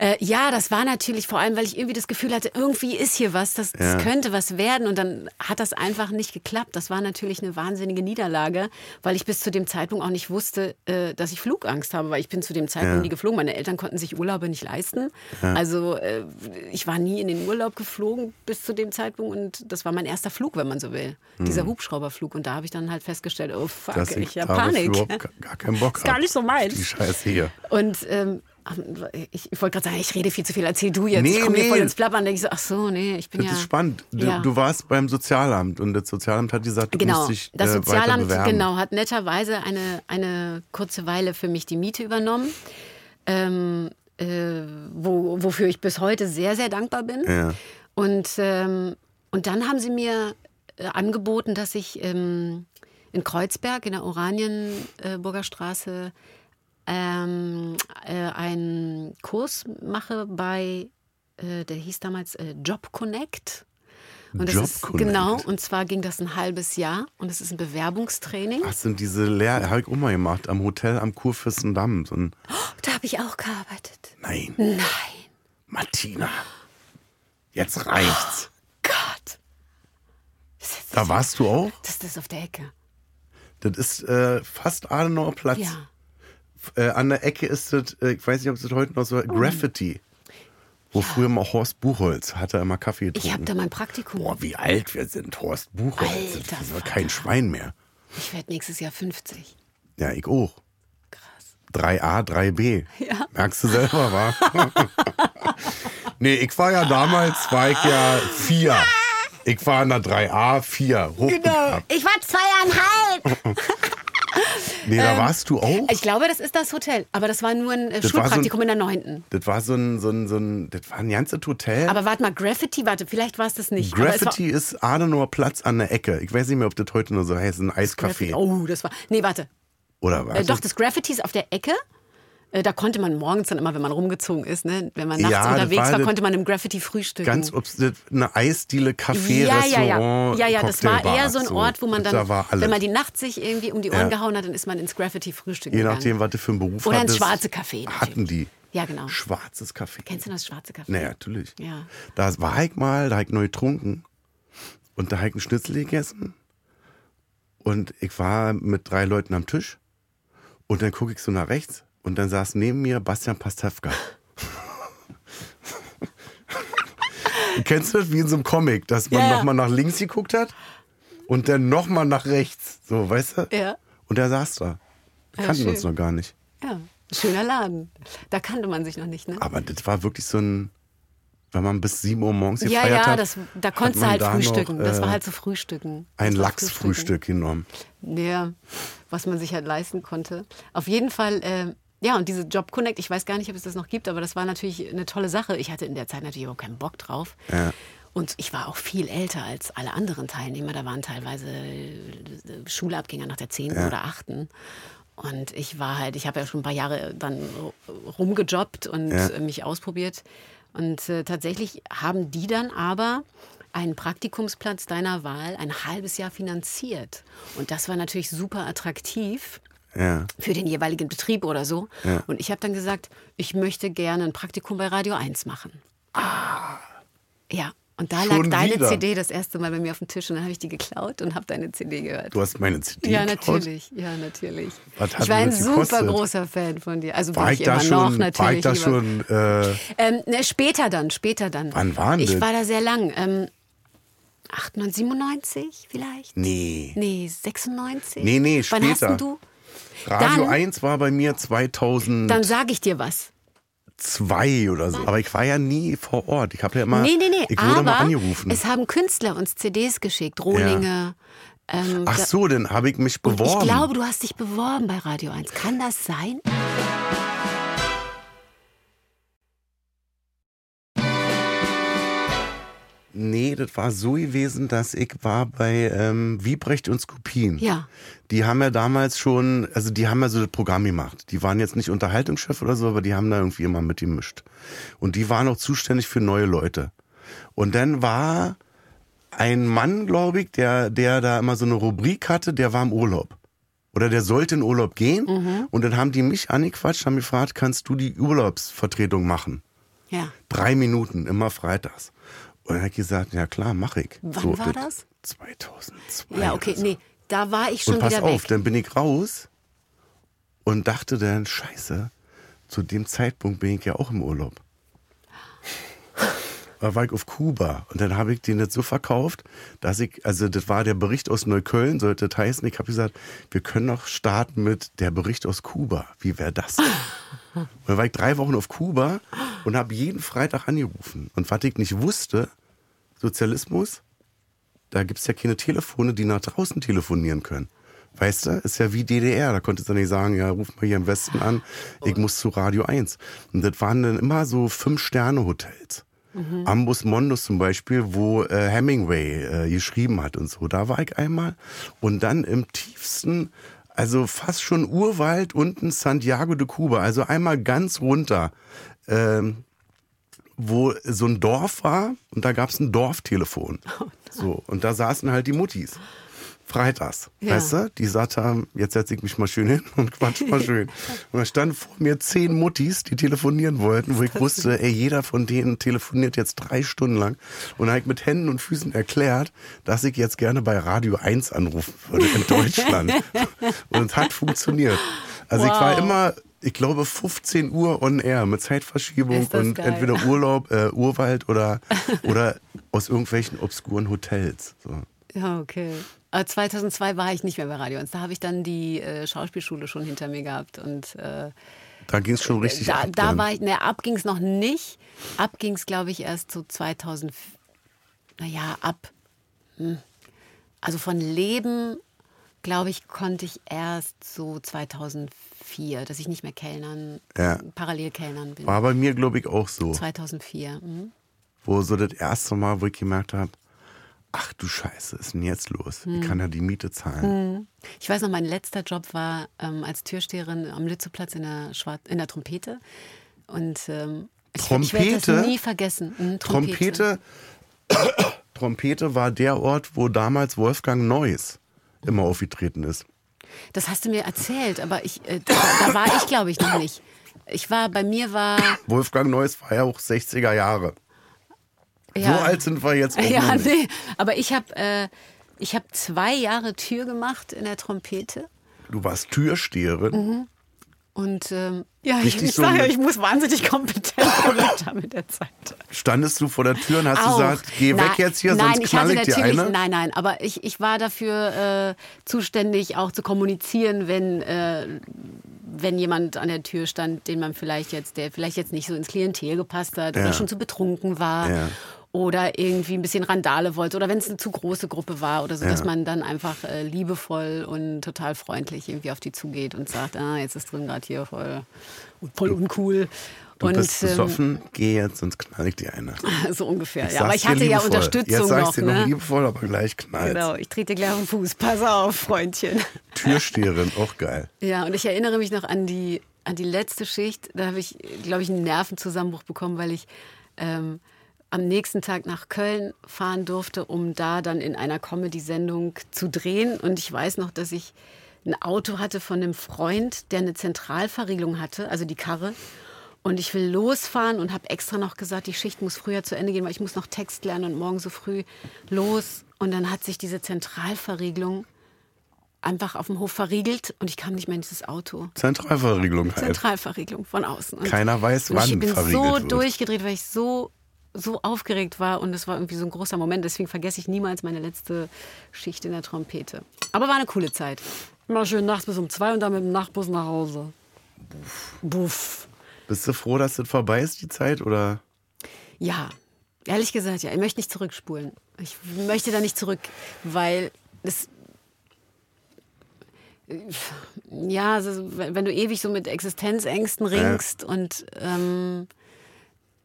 Äh, ja, das war natürlich vor allem, weil ich irgendwie das Gefühl hatte, irgendwie ist hier was, das, das Ja. könnte was werden. Und dann hat das einfach nicht geklappt. Das war natürlich eine wahnsinnige Niederlage, weil ich bis zu dem Zeitpunkt auch nicht wusste, äh, dass ich Flugangst habe, weil ich bin zu dem Zeitpunkt Ja. nie geflogen. Meine Eltern konnten sich Urlaube nicht leisten. Also äh, ich war nie in den Urlaub geflogen bis zu dem Zeitpunkt und das war mein erster Flug, wenn man so will. Dieser Hubschrauberflug. Und da habe ich dann halt festgestellt, oh fuck. Dass ich habe darauf Panik. überhaupt gar- keinen Bock [LAUGHS] Ist gar nicht so meins. Die Scheiße hier. Und ähm, ich, wollte gerade sagen, ich rede viel zu viel, erzähl du jetzt. Nee, ich komme nee. voll ins Plappern, denke ich so, ach so, nee, ich bin Das ja. ist spannend. Du, Ja. du warst beim Sozialamt und das Sozialamt hat gesagt, du Genau, musst dich das äh, Sozialamt genau, hat netterweise eine, eine kurze Weile für mich die Miete übernommen, ähm, äh, wo, wofür ich bis heute sehr, sehr dankbar bin. Ja. Und, ähm, und dann haben sie mir äh, angeboten, dass ich ähm, in Kreuzberg in der Oranienburger Straße ähm, äh, einen Kurs mache bei, äh, der hieß damals äh, Job Connect. Und das Job ist Connect. genau, und zwar ging das ein halbes Jahr und es ist ein Bewerbungstraining. Ach, sind diese Lehr... Habe ich mal gemacht, am Hotel am Kurfürstendamm. So ein, Da habe ich auch gearbeitet. nein, Nein, Martina, jetzt reicht's. Gott. Da warst du auch? Das ist das auf der Ecke. Das ist äh, fast Adenauer Platz. Ja. Äh, an der Ecke ist das, äh, ich weiß nicht, ob es das heute noch so Graffiti. Wo früher mal Horst Buchholz hatte immer Kaffee getrunken. Ich habe da mein Praktikum. Boah, wie alt wir sind, Horst Buchholz. Alter das war kein Schwein mehr. Ich werde nächstes Jahr 50. Ja, ich auch. Krass. 3a, 3b. Ja. Merkst du selber, wa? [LAUGHS] nee, ich war ja damals, war ich ja 4. Ich war in der 3a, 4. Hochbegabt. Ich war zweieinhalb. [LAUGHS] Nee, da warst du auch? Ich glaube, das ist das Hotel. Aber das war nur ein äh, war so ein- Schulpraktikum in der neunten. Das war so ein, so ein, so ein, das war ein ganzes Hotel. Aber warte mal, Graffiti, warte, vielleicht war es das nicht. Graffiti ist Adenauer Platz an der Ecke. Ich weiß nicht mehr, ob das heute nur so heißt, ein Eiscafé. Oh, das war. Nee, warte. Oder was? Äh, doch, das Graffiti ist auf der Ecke. Äh, da konnte man morgens dann immer, wenn man rumgezogen ist, ne, wenn man nachts Ja, unterwegs war war, konnte man im Graffiti frühstücken. Ganz das- eine Eisdiele, Café, ja, ja, ja. Restaurant, Ja, ja, das war eher so ein Ort, wo man dann, da wenn man die Nacht sich irgendwie um die Ohren Ja. gehauen hat, dann ist man ins Graffiti frühstücken Je gegangen. nachdem, was du für einen Beruf Oder hattest. ins schwarze Café. natürlich. Hatten die. Ja, genau. Schwarzes Café. Kennst du das schwarze Café? Naja, natürlich. Ja. Da war ich mal, da habe ich neu getrunken und da habe ich einen Schnitzel gegessen und ich war mit drei Leuten am Tisch und dann gucke ich so nach rechts und dann saß neben mir Bastian Pastewka. Kennst du das wie in so einem Comic, dass man Ja, ja. nochmal nach links geguckt hat und dann nochmal nach rechts, so, weißt du? Ja. Und er saß da. Wir Ja, kannten uns schön. noch gar nicht. Ja, schöner Laden. Da kannte man sich noch nicht, ne? Aber das war wirklich so ein, wenn man bis 7 Uhr morgens Ja, gefeiert ja, hat. das, da konntest du halt da frühstücken. Noch, das war äh, halt so Frühstücken. ein Lachsfrühstück genommen. Ja, was man sich halt leisten konnte. Auf jeden Fall, äh, ja, und diese Job Connect, ich weiß gar nicht, ob es das noch gibt, aber das war natürlich eine tolle Sache. Ich hatte in der Zeit natürlich überhaupt keinen Bock drauf. Ja. Und ich war auch viel älter als alle anderen Teilnehmer. Da waren teilweise äh, Schulabgänger nach der 10. oder 8. Und ich war halt, ich habe ja schon ein paar Jahre dann rumgejobbt und Ja. äh, mich ausprobiert. Und äh, tatsächlich haben die dann aber einen Praktikumsplatz deiner Wahl ein halbes Jahr finanziert. Und das war natürlich super attraktiv Ja. für den jeweiligen Betrieb oder so. Ja. Und ich habe dann gesagt, ich möchte gerne ein Praktikum bei Radio 1 machen. Ja, und da Schon lag deine wieder? CD das erste Mal bei mir auf dem Tisch und dann habe ich die geklaut und habe deine CD gehört. Du hast meine CD ja, geklaut? natürlich, ja, natürlich. Was ich war denn ein super gekostet? großer Fan von dir. Also War bin ich, ich da immer schon, noch natürlich. war ich da lieber. schon, äh, Ähm, ne, später dann, später dann. Wann waren Ich das? war da sehr lang. Ähm, 98, 97 vielleicht? nee. Nee, 96? Nee, nee, Wann hast später. denn du? Radio Dann- 1 war bei mir 2002 Dann sage ich dir was. oder so. Aber ich war ja nie vor Ort. Ich habe ja immer, Nee, nee, nee. ich wurde mal aber angerufen. es haben Künstler uns CDs geschickt. Rohlinge. Ähm, Ach so, dann habe ich mich beworben. Ich glaube, du hast dich beworben bei Radio 1. Kann das sein? Nee, das war so gewesen, dass ich war bei ähm, Wiebrecht und Skupin. Ja. Die haben ja damals schon, also die haben ja so das Programm gemacht. Die waren jetzt nicht Unterhaltungschef oder so, aber die haben da irgendwie immer mitgemischt. Und die waren auch zuständig für neue Leute. Und dann war ein Mann, glaube ich, der, der da immer so eine Rubrik hatte, der war im Urlaub. Oder der sollte in Urlaub gehen. Und dann haben die mich angequatscht, haben gefragt, kannst du die Urlaubsvertretung machen? Ja. Drei Minuten, immer freitags. Und dann hat ich gesagt, ja klar, mache ich. Wann war das? 2002. Ja, okay. so. Nee, da war ich schon Und pass wieder auf, weg. dann bin ich raus und dachte dann, scheiße, zu dem Zeitpunkt bin ich ja auch im Urlaub. [LAUGHS] Da war ich auf Kuba und dann habe ich den jetzt so verkauft, dass ich, also das war der Bericht aus Neukölln, sollte das heißen, ich habe gesagt, wir können noch starten mit der Bericht aus Kuba. Wie wäre das? Und [LAUGHS] dann war ich drei Wochen auf Kuba und habe jeden Freitag angerufen. Und was ich nicht wusste, Sozialismus, da gibt's ja keine Telefone, die nach draußen telefonieren können. Weißt du, ist ja wie DDR. Da konntest du nicht sagen, ja, ruf mal hier im Westen an, ich muss zu Radio 1. Und das waren dann immer so Fünf-Sterne-Hotels. Ambus Mondus zum Beispiel, wo äh, Hemingway äh, geschrieben hat und so. Da war ich einmal. Und dann im tiefsten, also fast schon Urwald unten Santiago de Cuba. Also einmal ganz runter. Ähm, wo so ein Dorf war und da gab's ein Dorftelefon. So, und da saßen halt die Muttis. freitags, Ja. weißt du? Die gesagt haben, jetzt setze ich mich mal schön hin und quatsch mal [LAUGHS] schön. Und da standen vor mir zehn Muttis, die telefonieren wollten, wo ich wusste, ey, jeder von denen telefoniert jetzt drei Stunden lang. Und da habe ich mit Händen und Füßen erklärt, dass ich jetzt gerne bei Radio 1 anrufen würde in Deutschland. [LAUGHS] und es hat funktioniert. Also ich war Wow. immer, ich glaube, 15 Uhr on air mit Zeitverschiebung und geil. entweder Urlaub, äh, [LAUGHS] Urwald oder, oder aus irgendwelchen obskuren Hotels. So. Ja, okay. Aber 2002 war ich nicht mehr bei Radio 1. Da habe ich dann die äh, Schauspielschule schon hinter mir gehabt. Und äh, Da ging es schon richtig da, ab. da dann. war ich, ne, ab ging es noch nicht. Ab ging es, glaube ich, erst so 2000, naja, ab. Hm. Also von Leben, glaube ich, konnte ich erst so 2004, dass ich nicht mehr Kellnern, Ja. parallel Kellnern bin. War bei mir, glaube ich, auch so. 2004. Mhm. Wo so das erste Mal, wo ich gemerkt habe, ach du Scheiße, ist denn jetzt los? Hm. Ich kann ja die Miete zahlen. Ich weiß noch, mein letzter Job war ähm, als Türsteherin am Lützowplatz in der, Schwar in der Trompete. Und ähm, ich, ich werde Trompete? das nie vergessen. Mhm, Trompete, [COUGHS] Trompete war der Ort, wo damals Wolfgang Neuss immer aufgetreten ist. Das hast du mir erzählt, aber ich, äh, da, da war ich, glaube ich, noch nicht. Ich war, bei mir war. Wolfgang Neuss war ja auch 60er Jahre. Ja, So alt sind wir jetzt auch Ja, noch nicht. nee. Aber ich habe äh, ich hab zwei Jahre Tür gemacht in der Trompete. Du warst Türsteherin. Und ähm, ja, ich, Richtig ich so sage, ich muss wahnsinnig kompetent geworden haben mit der Zeit. [LAUGHS] Standest du vor der Tür und hast Auch. gesagt, geh Nein, weg jetzt hier, nein, sonst ich knall hatte ich dir natürlich, eine? Nein, nein, aber ich, ich war dafür äh, zuständig, auch zu kommunizieren, wenn, äh, wenn jemand an der Tür stand, den man vielleicht jetzt, der vielleicht jetzt nicht so ins Klientel gepasst hat Ja. oder schon zu betrunken war. Ja. Oder irgendwie ein bisschen Randale wollte oder wenn es eine zu große Gruppe war oder so, Ja. dass man dann einfach äh, liebevoll und total freundlich irgendwie auf die zugeht und sagt, ah, jetzt ist drin gerade hier voll, voll uncool. Du und bist ähm, besoffen, geh jetzt, sonst knall ich dir eine. [LAUGHS] so ungefähr. Ich ja, aber ich dir hatte ja. Unterstützung Jetzt sag noch. dir ne? noch liebevoll, aber gleich knallt. Genau, ich trete dir gleich auf den Fuß. Pass auf, Freundchen. [LAUGHS] Türsteherin, auch geil. Ja, und ich erinnere mich noch an die, an die letzte Schicht. Da habe ich, glaube ich, einen Nervenzusammenbruch bekommen, weil ich ähm, am nächsten Tag nach Köln fahren durfte, um da dann in einer Comedy-Sendung zu drehen. Und ich weiß noch, dass ich ein Auto hatte von einem Freund, der eine Zentralverriegelung hatte, also die Karre. Und ich will losfahren und habe extra noch gesagt, die Schicht muss früher zu Ende gehen, weil ich muss noch Text lernen und morgen so früh los. Und dann hat sich diese Zentralverriegelung einfach auf dem Hof verriegelt und ich kam nicht mehr in dieses Auto. Zentralverriegelung halt. Zentralverriegelung von außen. Und, Keiner weiß, wann Ich bin verriegelt so wird. durchgedreht, weil ich so so aufgeregt war und es war irgendwie so ein großer Moment. Deswegen vergesse ich niemals meine letzte Schicht in der Trompete. Aber war eine coole Zeit. Immer schön nachts bis um zwei und dann mit dem Nachtbus nach Hause. Buff. Bist du froh, dass das vorbei ist, die Zeit? Oder? Ja, ehrlich gesagt, ja. Ich möchte nicht zurückspulen. Ich möchte da nicht zurück, weil es. Ja, also, wenn du ewig so mit Existenzängsten ringst und ähm,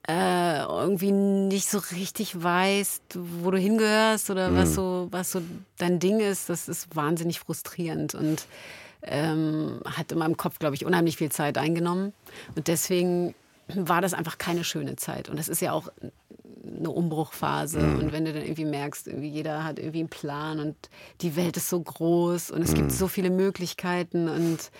äh, irgendwie nicht so richtig weißt, wo du hingehörst oder was so, was so dein Ding ist, das ist wahnsinnig frustrierend und ähm, hat in meinem Kopf, glaube ich, unheimlich viel Zeit eingenommen. Und deswegen war das einfach keine schöne Zeit. Und das ist ja auch eine Umbruchphase. Und wenn du dann irgendwie merkst, irgendwie jeder hat irgendwie einen Plan und die Welt ist so groß und es gibt so viele Möglichkeiten und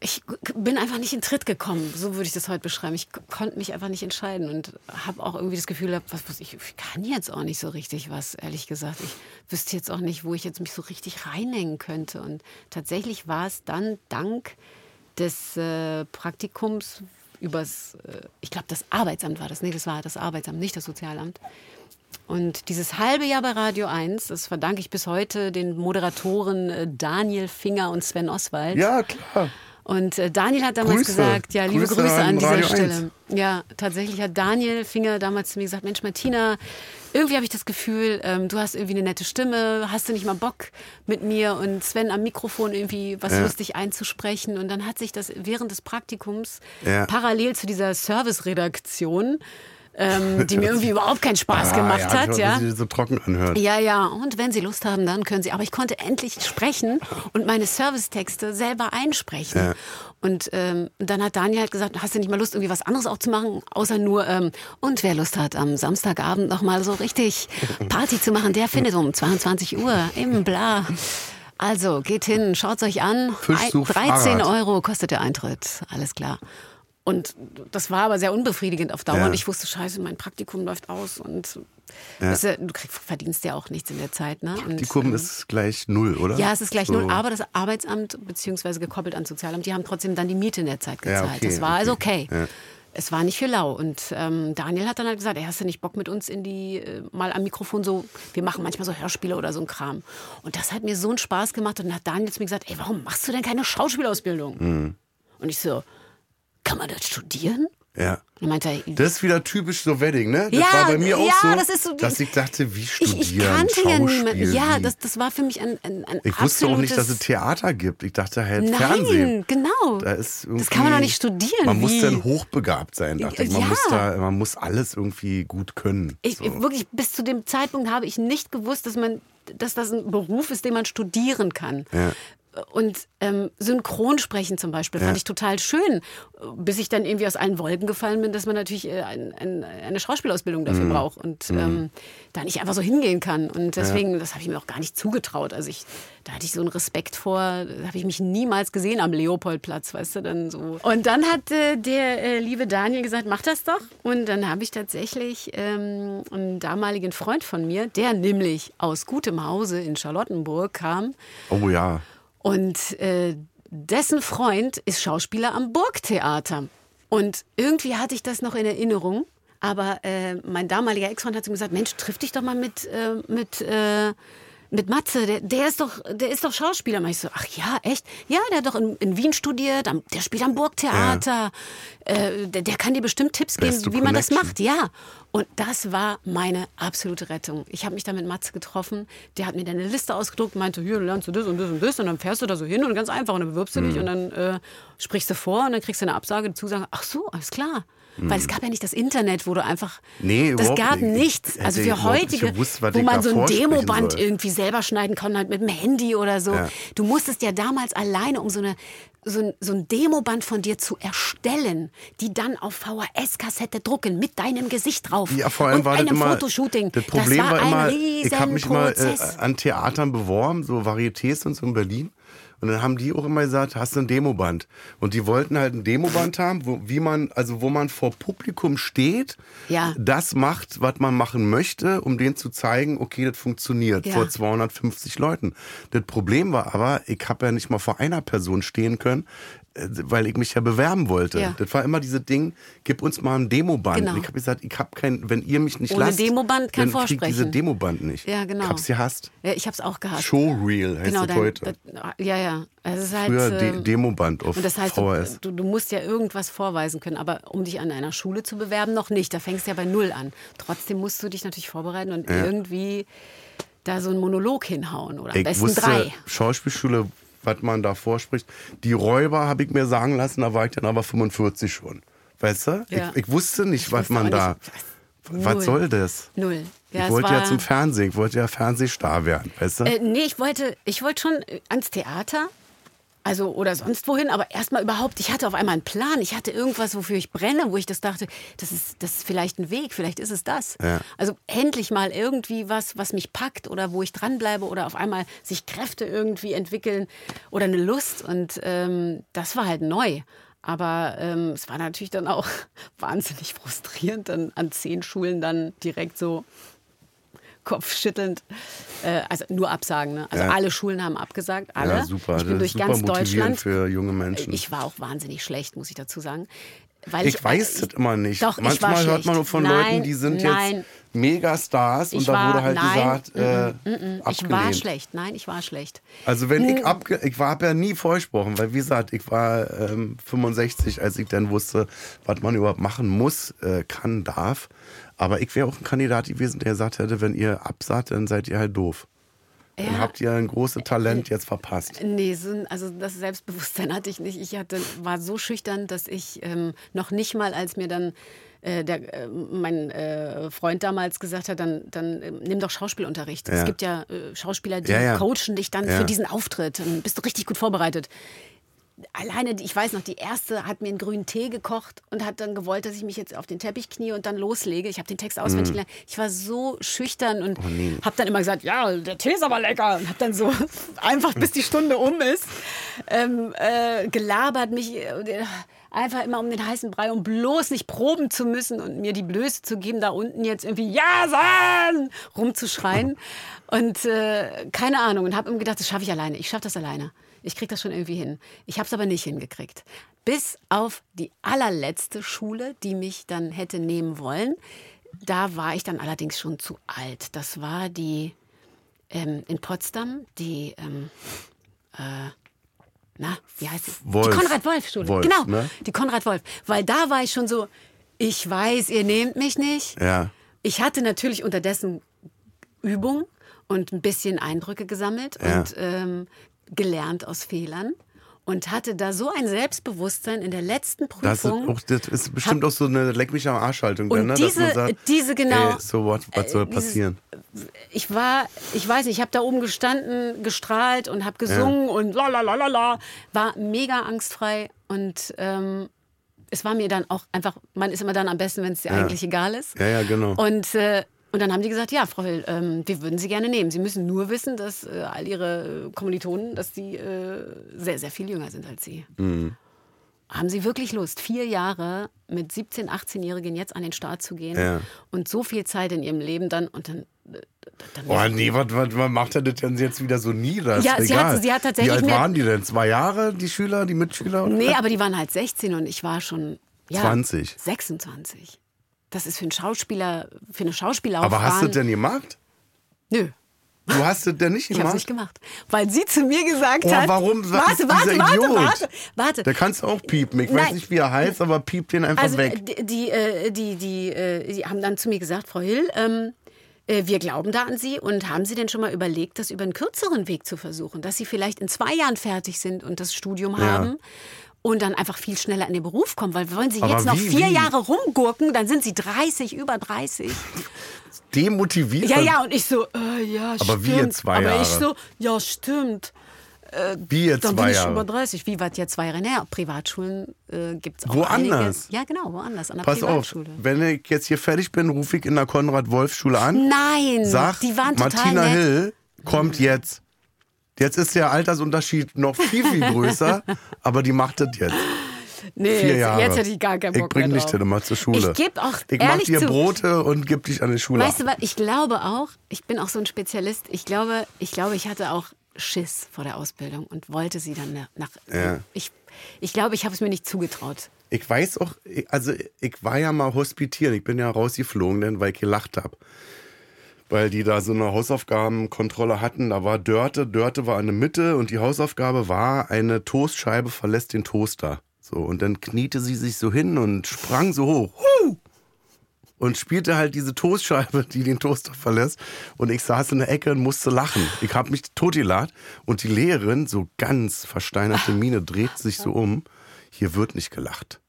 ich bin einfach nicht in Tritt gekommen, so würde ich das heute beschreiben. Ich konnte mich einfach nicht entscheiden und habe auch irgendwie das Gefühl gehabt, was, was ich, ich kann jetzt auch nicht so richtig was, ehrlich gesagt. Ich wüsste jetzt auch nicht, wo ich jetzt mich so richtig reinhängen könnte. Und tatsächlich war es dann dank des äh, Praktikums übers, äh, ich glaube, das Arbeitsamt war das. Nee, das war das Arbeitsamt, nicht das Sozialamt. Und dieses halbe Jahr bei Radio 1, das verdanke ich bis heute den Moderatoren äh, Daniel Finger und Sven Oswald. Ja, klar. Und äh, Daniel hat damals Grüße. gesagt, ja, liebe Grüße Grüße, an an dieser Radio Stelle. 1. Ja, tatsächlich hat Daniel Finger damals zu mir gesagt, Mensch, Martina, irgendwie habe ich das Gefühl, ähm, du hast irgendwie eine nette Stimme, hast du nicht mal Bock mit mir und Sven am Mikrofon irgendwie was Ja. lustig einzusprechen. Und dann hat sich das während des Praktikums Ja. parallel zu dieser Service-Redaktion ähm, [LAUGHS] die mir irgendwie überhaupt keinen Spaß Ah, gemacht ja, hat. dass Ja. sie so trocken anhört. Ja, ja, und wenn Sie Lust haben, dann können Sie. Aber ich konnte endlich sprechen und meine Servicetexte selber einsprechen. Ja. Und ähm, dann hat Daniel halt gesagt, hast du nicht mal Lust, irgendwie was anderes auch zu machen, außer nur, ähm, und wer Lust hat, am Samstagabend nochmal so richtig Party zu machen, der findet um 22 Uhr im Bla. Also, geht hin, schaut's euch an. Fisch Ein- sucht 13 Fahrrad. Euro kostet der Eintritt. Alles klar. Und das war aber sehr unbefriedigend auf Dauer. Ja. Und ich wusste, scheiße, mein Praktikum läuft aus und Ja. ist ja, du kriegst, verdienst ja auch nichts in der Zeit. Ne? Und, Praktikum ähm, ist gleich null, oder? ja, es ist gleich So. null, aber das Arbeitsamt, beziehungsweise gekoppelt ans Sozialamt, die haben trotzdem dann die Miete in der Zeit Ja, gezahlt. okay, das war also okay. Ja. Es war nicht für lau. Und ähm, Daniel hat dann halt gesagt, ey, hast du nicht Bock mit uns in die, äh, mal am Mikrofon so, wir machen manchmal so Hörspiele oder so ein Kram. Und das hat mir so einen Spaß gemacht. Und dann hat Daniel zu mir gesagt, ey, warum machst du denn keine Schauspielausbildung? Mhm. Und ich so, kann man das studieren? Ja. Meinte Das ist wieder typisch so Wedding, ne? Das Ja, war bei mir auch ja, so, das ist so- dass ich dachte, wie ich, studieren, ich kannte ja niemanden. Ja, das, das war für mich ein, ein, ein Ich wusste auch nicht, dass es Theater gibt. Ich dachte halt Nein, Fernsehen. genau. Da ist das kann man doch nicht studieren. Man muss Wie? dann hochbegabt sein, dachte ich. Man, Ja. muss da, man muss alles irgendwie gut können. Ich, so. Wirklich, bis zu dem Zeitpunkt habe ich nicht gewusst, dass, man, dass das ein Beruf ist, den man studieren kann. Ja. Und ähm, Synchronsprechen zum Beispiel fand ich total schön, bis ich dann irgendwie aus allen Wolken gefallen bin, dass man natürlich äh, ein, ein, eine Schauspielausbildung dafür Mhm. braucht und ähm, da nicht einfach so hingehen kann. Und deswegen, das habe ich mir auch gar nicht zugetraut. Also ich, da hatte ich so einen Respekt vor, da habe ich mich niemals gesehen am Leopoldplatz, weißt du, dann so. Und dann hat äh, der äh, liebe Daniel gesagt, mach das doch. Und dann habe ich tatsächlich ähm, einen damaligen Freund von mir, der nämlich aus gutem Hause in Charlottenburg kam, Oh ja. und äh, dessen Freund ist Schauspieler am Burgtheater. Und irgendwie hatte ich das noch in Erinnerung. Aber äh, mein damaliger Ex-Freund hat zu mir gesagt, Mensch, triff dich doch mal mit, äh, mit, äh, mit Matze, der, der, ist doch, der ist doch Schauspieler. Und ich so, ach ja, echt? Ja, der hat doch in, in Wien studiert, am, der spielt am Burgtheater. Äh, der, der kann dir bestimmt Tipps geben, Beste wie man das Connection. macht. Ja, und das war meine absolute Rettung. Ich habe mich da mit Matze getroffen, der hat mir dann eine Liste ausgedruckt, meinte, hier, lernst du das und das und das und dann fährst du da so hin und ganz einfach und dann bewirbst du dich Mhm. und dann äh, sprichst du vor und dann kriegst du eine Absage, eine Zusage, ach so, alles klar. Weil es gab ja nicht das Internet, wo du einfach. Mhm. Nee, das gab nicht. nichts. Also für heutige, gewusst, wo man so ein Demoband soll. irgendwie selber schneiden kann, halt mit dem Handy oder so. Ja. Du musstest ja damals alleine, um so, eine, so, ein, so ein Demoband von dir zu erstellen, die dann auf VHS-Kassette drucken mit deinem Gesicht drauf. Ja, vor allem und war das einem immer. Fotoshooting. Das Problem das war, war immer, ein ich habe mich immer äh, Riesenprozess. an Theatern beworben, so Varietés und so in Berlin. Und dann haben die auch immer gesagt, hast du ein Demoband? Und die wollten halt ein Demoband [LAUGHS] haben, wo, wie man, also wo man vor Publikum steht, Ja. das macht, was man machen möchte, um denen zu zeigen, okay, das funktioniert Ja. vor 250 Leuten. Das Problem war aber, ich habe ja nicht mal vor einer Person stehen können, weil ich mich ja bewerben wollte. Ja. Das war immer dieses Ding, gib uns mal ein Demoband. Genau. Ich habe gesagt, ich habe kein, wenn ihr mich nicht Ohne lasst, Demoband kein dann krieg ich diese. Demoband nicht. Ja, genau. Ich hab's gehasst. Ja, ich hab's auch gehasst. Showreel heißt genau, das dein, heute. ja, ja. Es ist halt, Früher De ähm, Demoband auf Und das heißt, VHS. du, du musst ja irgendwas vorweisen können, aber um dich an einer Schule zu bewerben, noch nicht. Da fängst du ja bei Null an. Trotzdem musst du dich natürlich vorbereiten und irgendwie da so einen Monolog hinhauen oder am ich besten wusste, drei. Schauspielschule, was man da vorspricht. Die Räuber habe ich mir sagen lassen, da war ich dann aber 45 schon. Weißt du? Ja. Ich, ich wusste nicht, was wusste man da. nicht, was- Null. soll das? Null. Ja, ich wollte ja zum Fernsehen, ich wollte ja Fernsehstar werden, weißt du? Äh, nee, ich wollte, ich wollte schon ans Theater. Also oder sonst wohin, aber erstmal überhaupt, ich hatte auf einmal einen Plan, ich hatte irgendwas, wofür ich brenne, wo ich das dachte, das ist, das ist vielleicht ein Weg, vielleicht ist es das. Ja. Also endlich mal irgendwie was, was mich packt oder wo ich dranbleibe oder auf einmal sich Kräfte irgendwie entwickeln oder eine Lust und ähm, das war halt neu. Aber ähm, es war natürlich dann auch [LAUGHS] wahnsinnig frustrierend, dann an zehn Schulen dann direkt so kopfschüttelnd. Äh, also nur Absagen. Ne? Also Ja. alle Schulen haben abgesagt, alle. ja, super. Ich bin das durch ist ganz Deutschland. für junge Menschen. Ich war auch wahnsinnig schlecht, muss ich dazu sagen. Weil Ich weiß ich, das immer nicht. Doch, ich Manchmal war hört man nur von Nein, Leuten, die sind nein. jetzt Megastars und Ich da war- wurde halt nein, gesagt, äh, Ich abgelehnt. war schlecht. Nein, ich war schlecht. Also wenn ich abge ich war, habe ja nie vorgesprochen, weil wie gesagt, ich war ähm, 65, als ich dann wusste, was man überhaupt machen muss, äh, kann, darf. Aber ich wäre auch ein Kandidat gewesen, der gesagt hätte, wenn ihr absagt, dann seid ihr halt doof. Dann Ja. habt ihr ein großes Talent jetzt verpasst. Nee, so, also das Selbstbewusstsein [LAUGHS] hatte ich nicht. Ich hatte, war so schüchtern, dass ich ähm, noch nicht mal, als mir dann äh, der, äh, mein äh, Freund damals gesagt hat, dann, dann äh, nimm doch Schauspielunterricht. Es Ja. gibt ja äh, Schauspieler, die Ja, coachen dich dann für diesen Auftritt. Dann bist du richtig gut vorbereitet. Alleine, ich weiß noch, die erste hat mir einen grünen Tee gekocht und hat dann gewollt, dass ich mich jetzt auf den Teppich knie und dann loslege. Ich habe den Text auswendig gelernt. Ich war so schüchtern und habe dann immer gesagt, ja, der Tee ist aber lecker. Und habe dann so [LAUGHS] einfach, bis die Stunde um ist, ähm, äh, gelabert, mich äh, einfach immer um den heißen Brei, um bloß nicht proben zu müssen und mir die Blöße zu geben, da unten jetzt irgendwie Ja sagen rumzuschreien. [LAUGHS] Und äh, keine Ahnung. Und habe immer gedacht, das schaffe ich alleine. Ich schaffe das alleine. Ich kriege das schon irgendwie hin. Ich habe es aber nicht hingekriegt. Bis auf die allerletzte Schule, die mich dann hätte nehmen wollen. Da war ich dann allerdings schon zu alt. Das war die ähm, in Potsdam, die, ähm, äh, na, wie heißt? Wolf. Die Konrad-Wolf-Schule. Wolf, genau, ne? die Konrad-Wolf. Weil da war ich schon so, ich weiß, ihr nehmt mich nicht. Ja. Ich hatte natürlich unterdessen Übung und ein bisschen Eindrücke gesammelt Ja. und ähm, gelernt aus Fehlern und hatte da so ein Selbstbewusstsein in der letzten Das ist, Prüfung. auch, das ist bestimmt auch so eine Leck mich am Arschhaltung, ne? diese- dass man sagt, diese genau- Ey, so what, was soll äh, dieses- passieren? ich war, ich weiß nicht, ich habe da oben gestanden, gestrahlt und habe gesungen und la la la la la, war mega angstfrei und ähm, es war mir dann auch einfach, man ist immer dann am besten, wenn es dir eigentlich egal ist. Ja, ja, genau. Und, äh, und dann haben die gesagt, ja, Frau Hill, ähm, wir würden Sie gerne nehmen. Sie müssen nur wissen, dass äh, all Ihre äh, Kommilitonen, dass die äh, sehr, sehr viel jünger sind als Sie. Mhm. Haben Sie wirklich Lust, vier Jahre mit 17-, 18-Jährigen jetzt an den Start zu gehen Ja. und so viel Zeit in Ihrem Leben dann und dann. äh, dann Oh nee, was, was, was macht er das denn jetzt wieder so nieder? Ja, sie hat- sie hat tatsächlich Wie alt waren die denn? Zwei Jahre, die Schüler, die Mitschüler? Oder Nee, aber die waren halt 16 und ich war schon ja, 20. 26. Das ist für einen Schauspieler, für eine Schauspiellaufbahn. aber hast du das denn gemacht? Nö, Du hast das denn nicht ich habe gemacht? es nicht gemacht, weil sie zu mir gesagt Oh, hat. warum Warte, warte, warte, Idiot? warte, warte. Da kannst du auch piepen. Ich weiß Nein. nicht, wie er heißt, aber piep den einfach Also weg. die, die, äh, die, die, äh, die haben dann zu mir gesagt, Frau Hill, ähm, äh, wir glauben da an Sie und haben Sie denn schon mal überlegt, das über einen kürzeren Weg zu versuchen, dass Sie vielleicht in zwei Jahren fertig sind und das Studium Ja. haben und dann einfach viel schneller in den Beruf kommen, weil wollen Sie Aber jetzt noch wie, vier wie? Jahre rumgurken, dann sind Sie 30, über 30. Demotiviert? Ja, ja, und ich so, äh, ja, Aber stimmt. wie jetzt zwei Aber ich Jahre? so, ja, stimmt. Wie jetzt Dann zwei bin ich Jahre? über 30. Wie weit jetzt zwei Jahre? Naja, Privatschulen äh, gibt es auch Woanders? Einige. Ja, genau, woanders, an der Pass auf, Privatschule. wenn ich jetzt hier fertig bin, rufe ich in der Konrad-Wolf-Schule an. Nein, Sag, die waren total Martina nett. Hill kommt jetzt. Jetzt ist der Altersunterschied noch viel, viel größer, [LAUGHS] aber die macht das jetzt. Nee, Vier jetzt, Jahre. jetzt hätte ich gar keinen Ich Bock bring mehr dich dann immer zur Schule. Ich gebe auch Ich mach dir zu, Brote und geb dich an die Schule Weißt du was, ich glaube auch, ich bin auch so ein Spezialist, ich glaube, ich glaube, ich hatte auch Schiss vor der Ausbildung und wollte sie dann nach, nach Ja. ich, ich glaube, ich habe es mir nicht zugetraut. Ich weiß auch, also ich war ja mal hospitieren. Ich bin ja rausgeflogen, denn, weil ich gelacht habe. Weil die da so eine Hausaufgabenkontrolle hatten. Da war Dörte, Dörte war in der Mitte und die Hausaufgabe war, eine Toastscheibe verlässt den Toaster. So, und dann kniete sie sich so hin und sprang so hoch. Huh! Und spielte halt diese Toastscheibe, die den Toaster verlässt. Und ich saß in der Ecke und musste lachen. Ich habe mich totgelacht. Und die Lehrerin, so ganz versteinerte Miene, dreht sich so um. Hier wird nicht gelacht.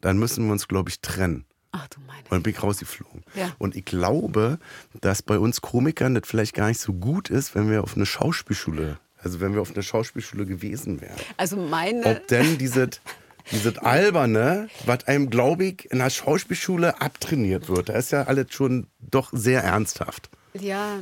Dann müssen wir uns, glaube ich, trennen. Ach du meine. Und bin ich rausgeflogen. Ja. Und ich glaube, dass bei uns Komikern das vielleicht gar nicht so gut ist, wenn wir auf eine Schauspielschule, also wenn wir auf eine Schauspielschule gewesen wären. Also meine, Ob denn dieses, [LAUGHS] dieses Alberne, was einem, glaube ich, in der Schauspielschule abtrainiert wird, da ist ja alles schon doch sehr ernsthaft. ja,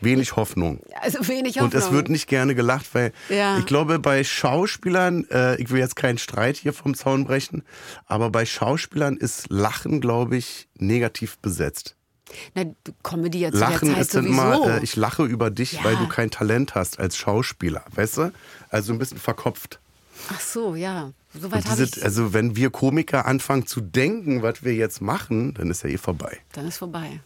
Wenig Hoffnung. also wenig Hoffnung. Und es wird nicht gerne gelacht, weil Ja. ich glaube, bei Schauspielern, äh, ich will jetzt keinen Streit hier vom Zaun brechen, aber bei Schauspielern ist Lachen, glaube ich, negativ besetzt. Na, Comedy zu Lachen der Zeit ist sowieso. immer, äh, ich lache über dich, Ja. weil du kein Talent hast als Schauspieler, weißt du? Also ein bisschen verkopft. Ach so, ja. Soweit diese, ich. also wenn wir Komiker anfangen zu denken, was wir jetzt machen, dann ist ja eh vorbei. Dann ist vorbei.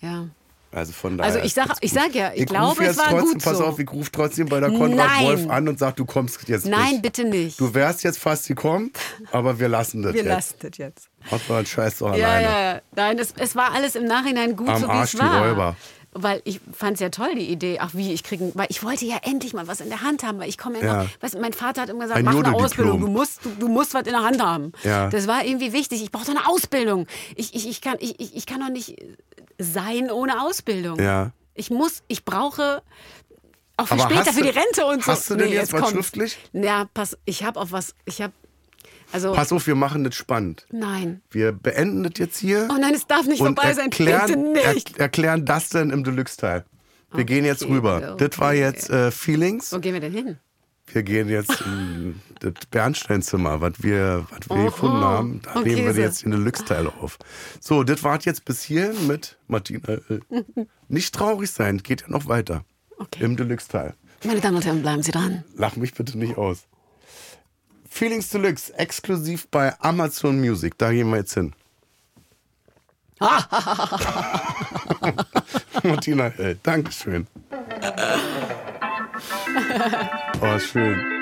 Ja. Also von daher. Also ich sag- ist ich sag ja, ich ruf glaube, es war trotzdem, gut Pass auf, ich rufe trotzdem bei der Konrad Nein. Wolf an und sag, du kommst jetzt Nein, nicht. bitte nicht. Du wärst jetzt fast gekommen, aber wir lassen das [LAUGHS] Wir jetzt. lassen das jetzt. Mach mal einen Scheiß doch Ja, alleine. ja, ja. Nein, es, es war alles im Nachhinein gut, Am so wie Arsch es die war. Räuber. Weil ich fand es ja toll, die Idee. Ach wie, ich kriege, weil ich wollte ja endlich mal was in der Hand haben, weil ich komme immer, Ja. weißt, du, mein Vater hat immer gesagt, Ein mach eine. Ausbildung, du musst, du, du musst was in der Hand haben. Ja. Das war irgendwie wichtig. Ich brauchte eine Ausbildung. Ich, ich, ich, kann, ich, ich, kann doch nicht sein ohne Ausbildung. Ja. Ich muss, ich brauche auch für Aber später, hast für die Rente und so. hast du denn jetzt was kommt's. schriftlich? Ja, pass, ich habe auf was, ich habe, also, Pass auf, wir machen das spannend. nein. Wir beenden das jetzt hier. Oh nein, es darf nicht vorbei sein, erklären, bitte nicht. Er, erklären das dann im Deluxe-Teil. Wir gehen jetzt Okay, rüber. Das war okay. jetzt äh, Feelings. Wo gehen wir denn hin? Wir gehen jetzt in das Bernsteinzimmer, was wir, was wir Oho, gefunden haben. Da und nehmen wir Käse. jetzt den Deluxe-Teil auf. So, das war jetzt bis hierhin mit Martina. Äh, [LAUGHS] nicht traurig sein, geht ja noch weiter. Okay. Im Deluxe-Teil. Meine Damen und Herren, bleiben Sie dran. Lach mich bitte nicht aus. Feelings Deluxe, exklusiv bei Amazon Music. Da gehen wir jetzt hin. [LAUGHS] Martina L., Dankeschön. [LAUGHS] Oh, schön.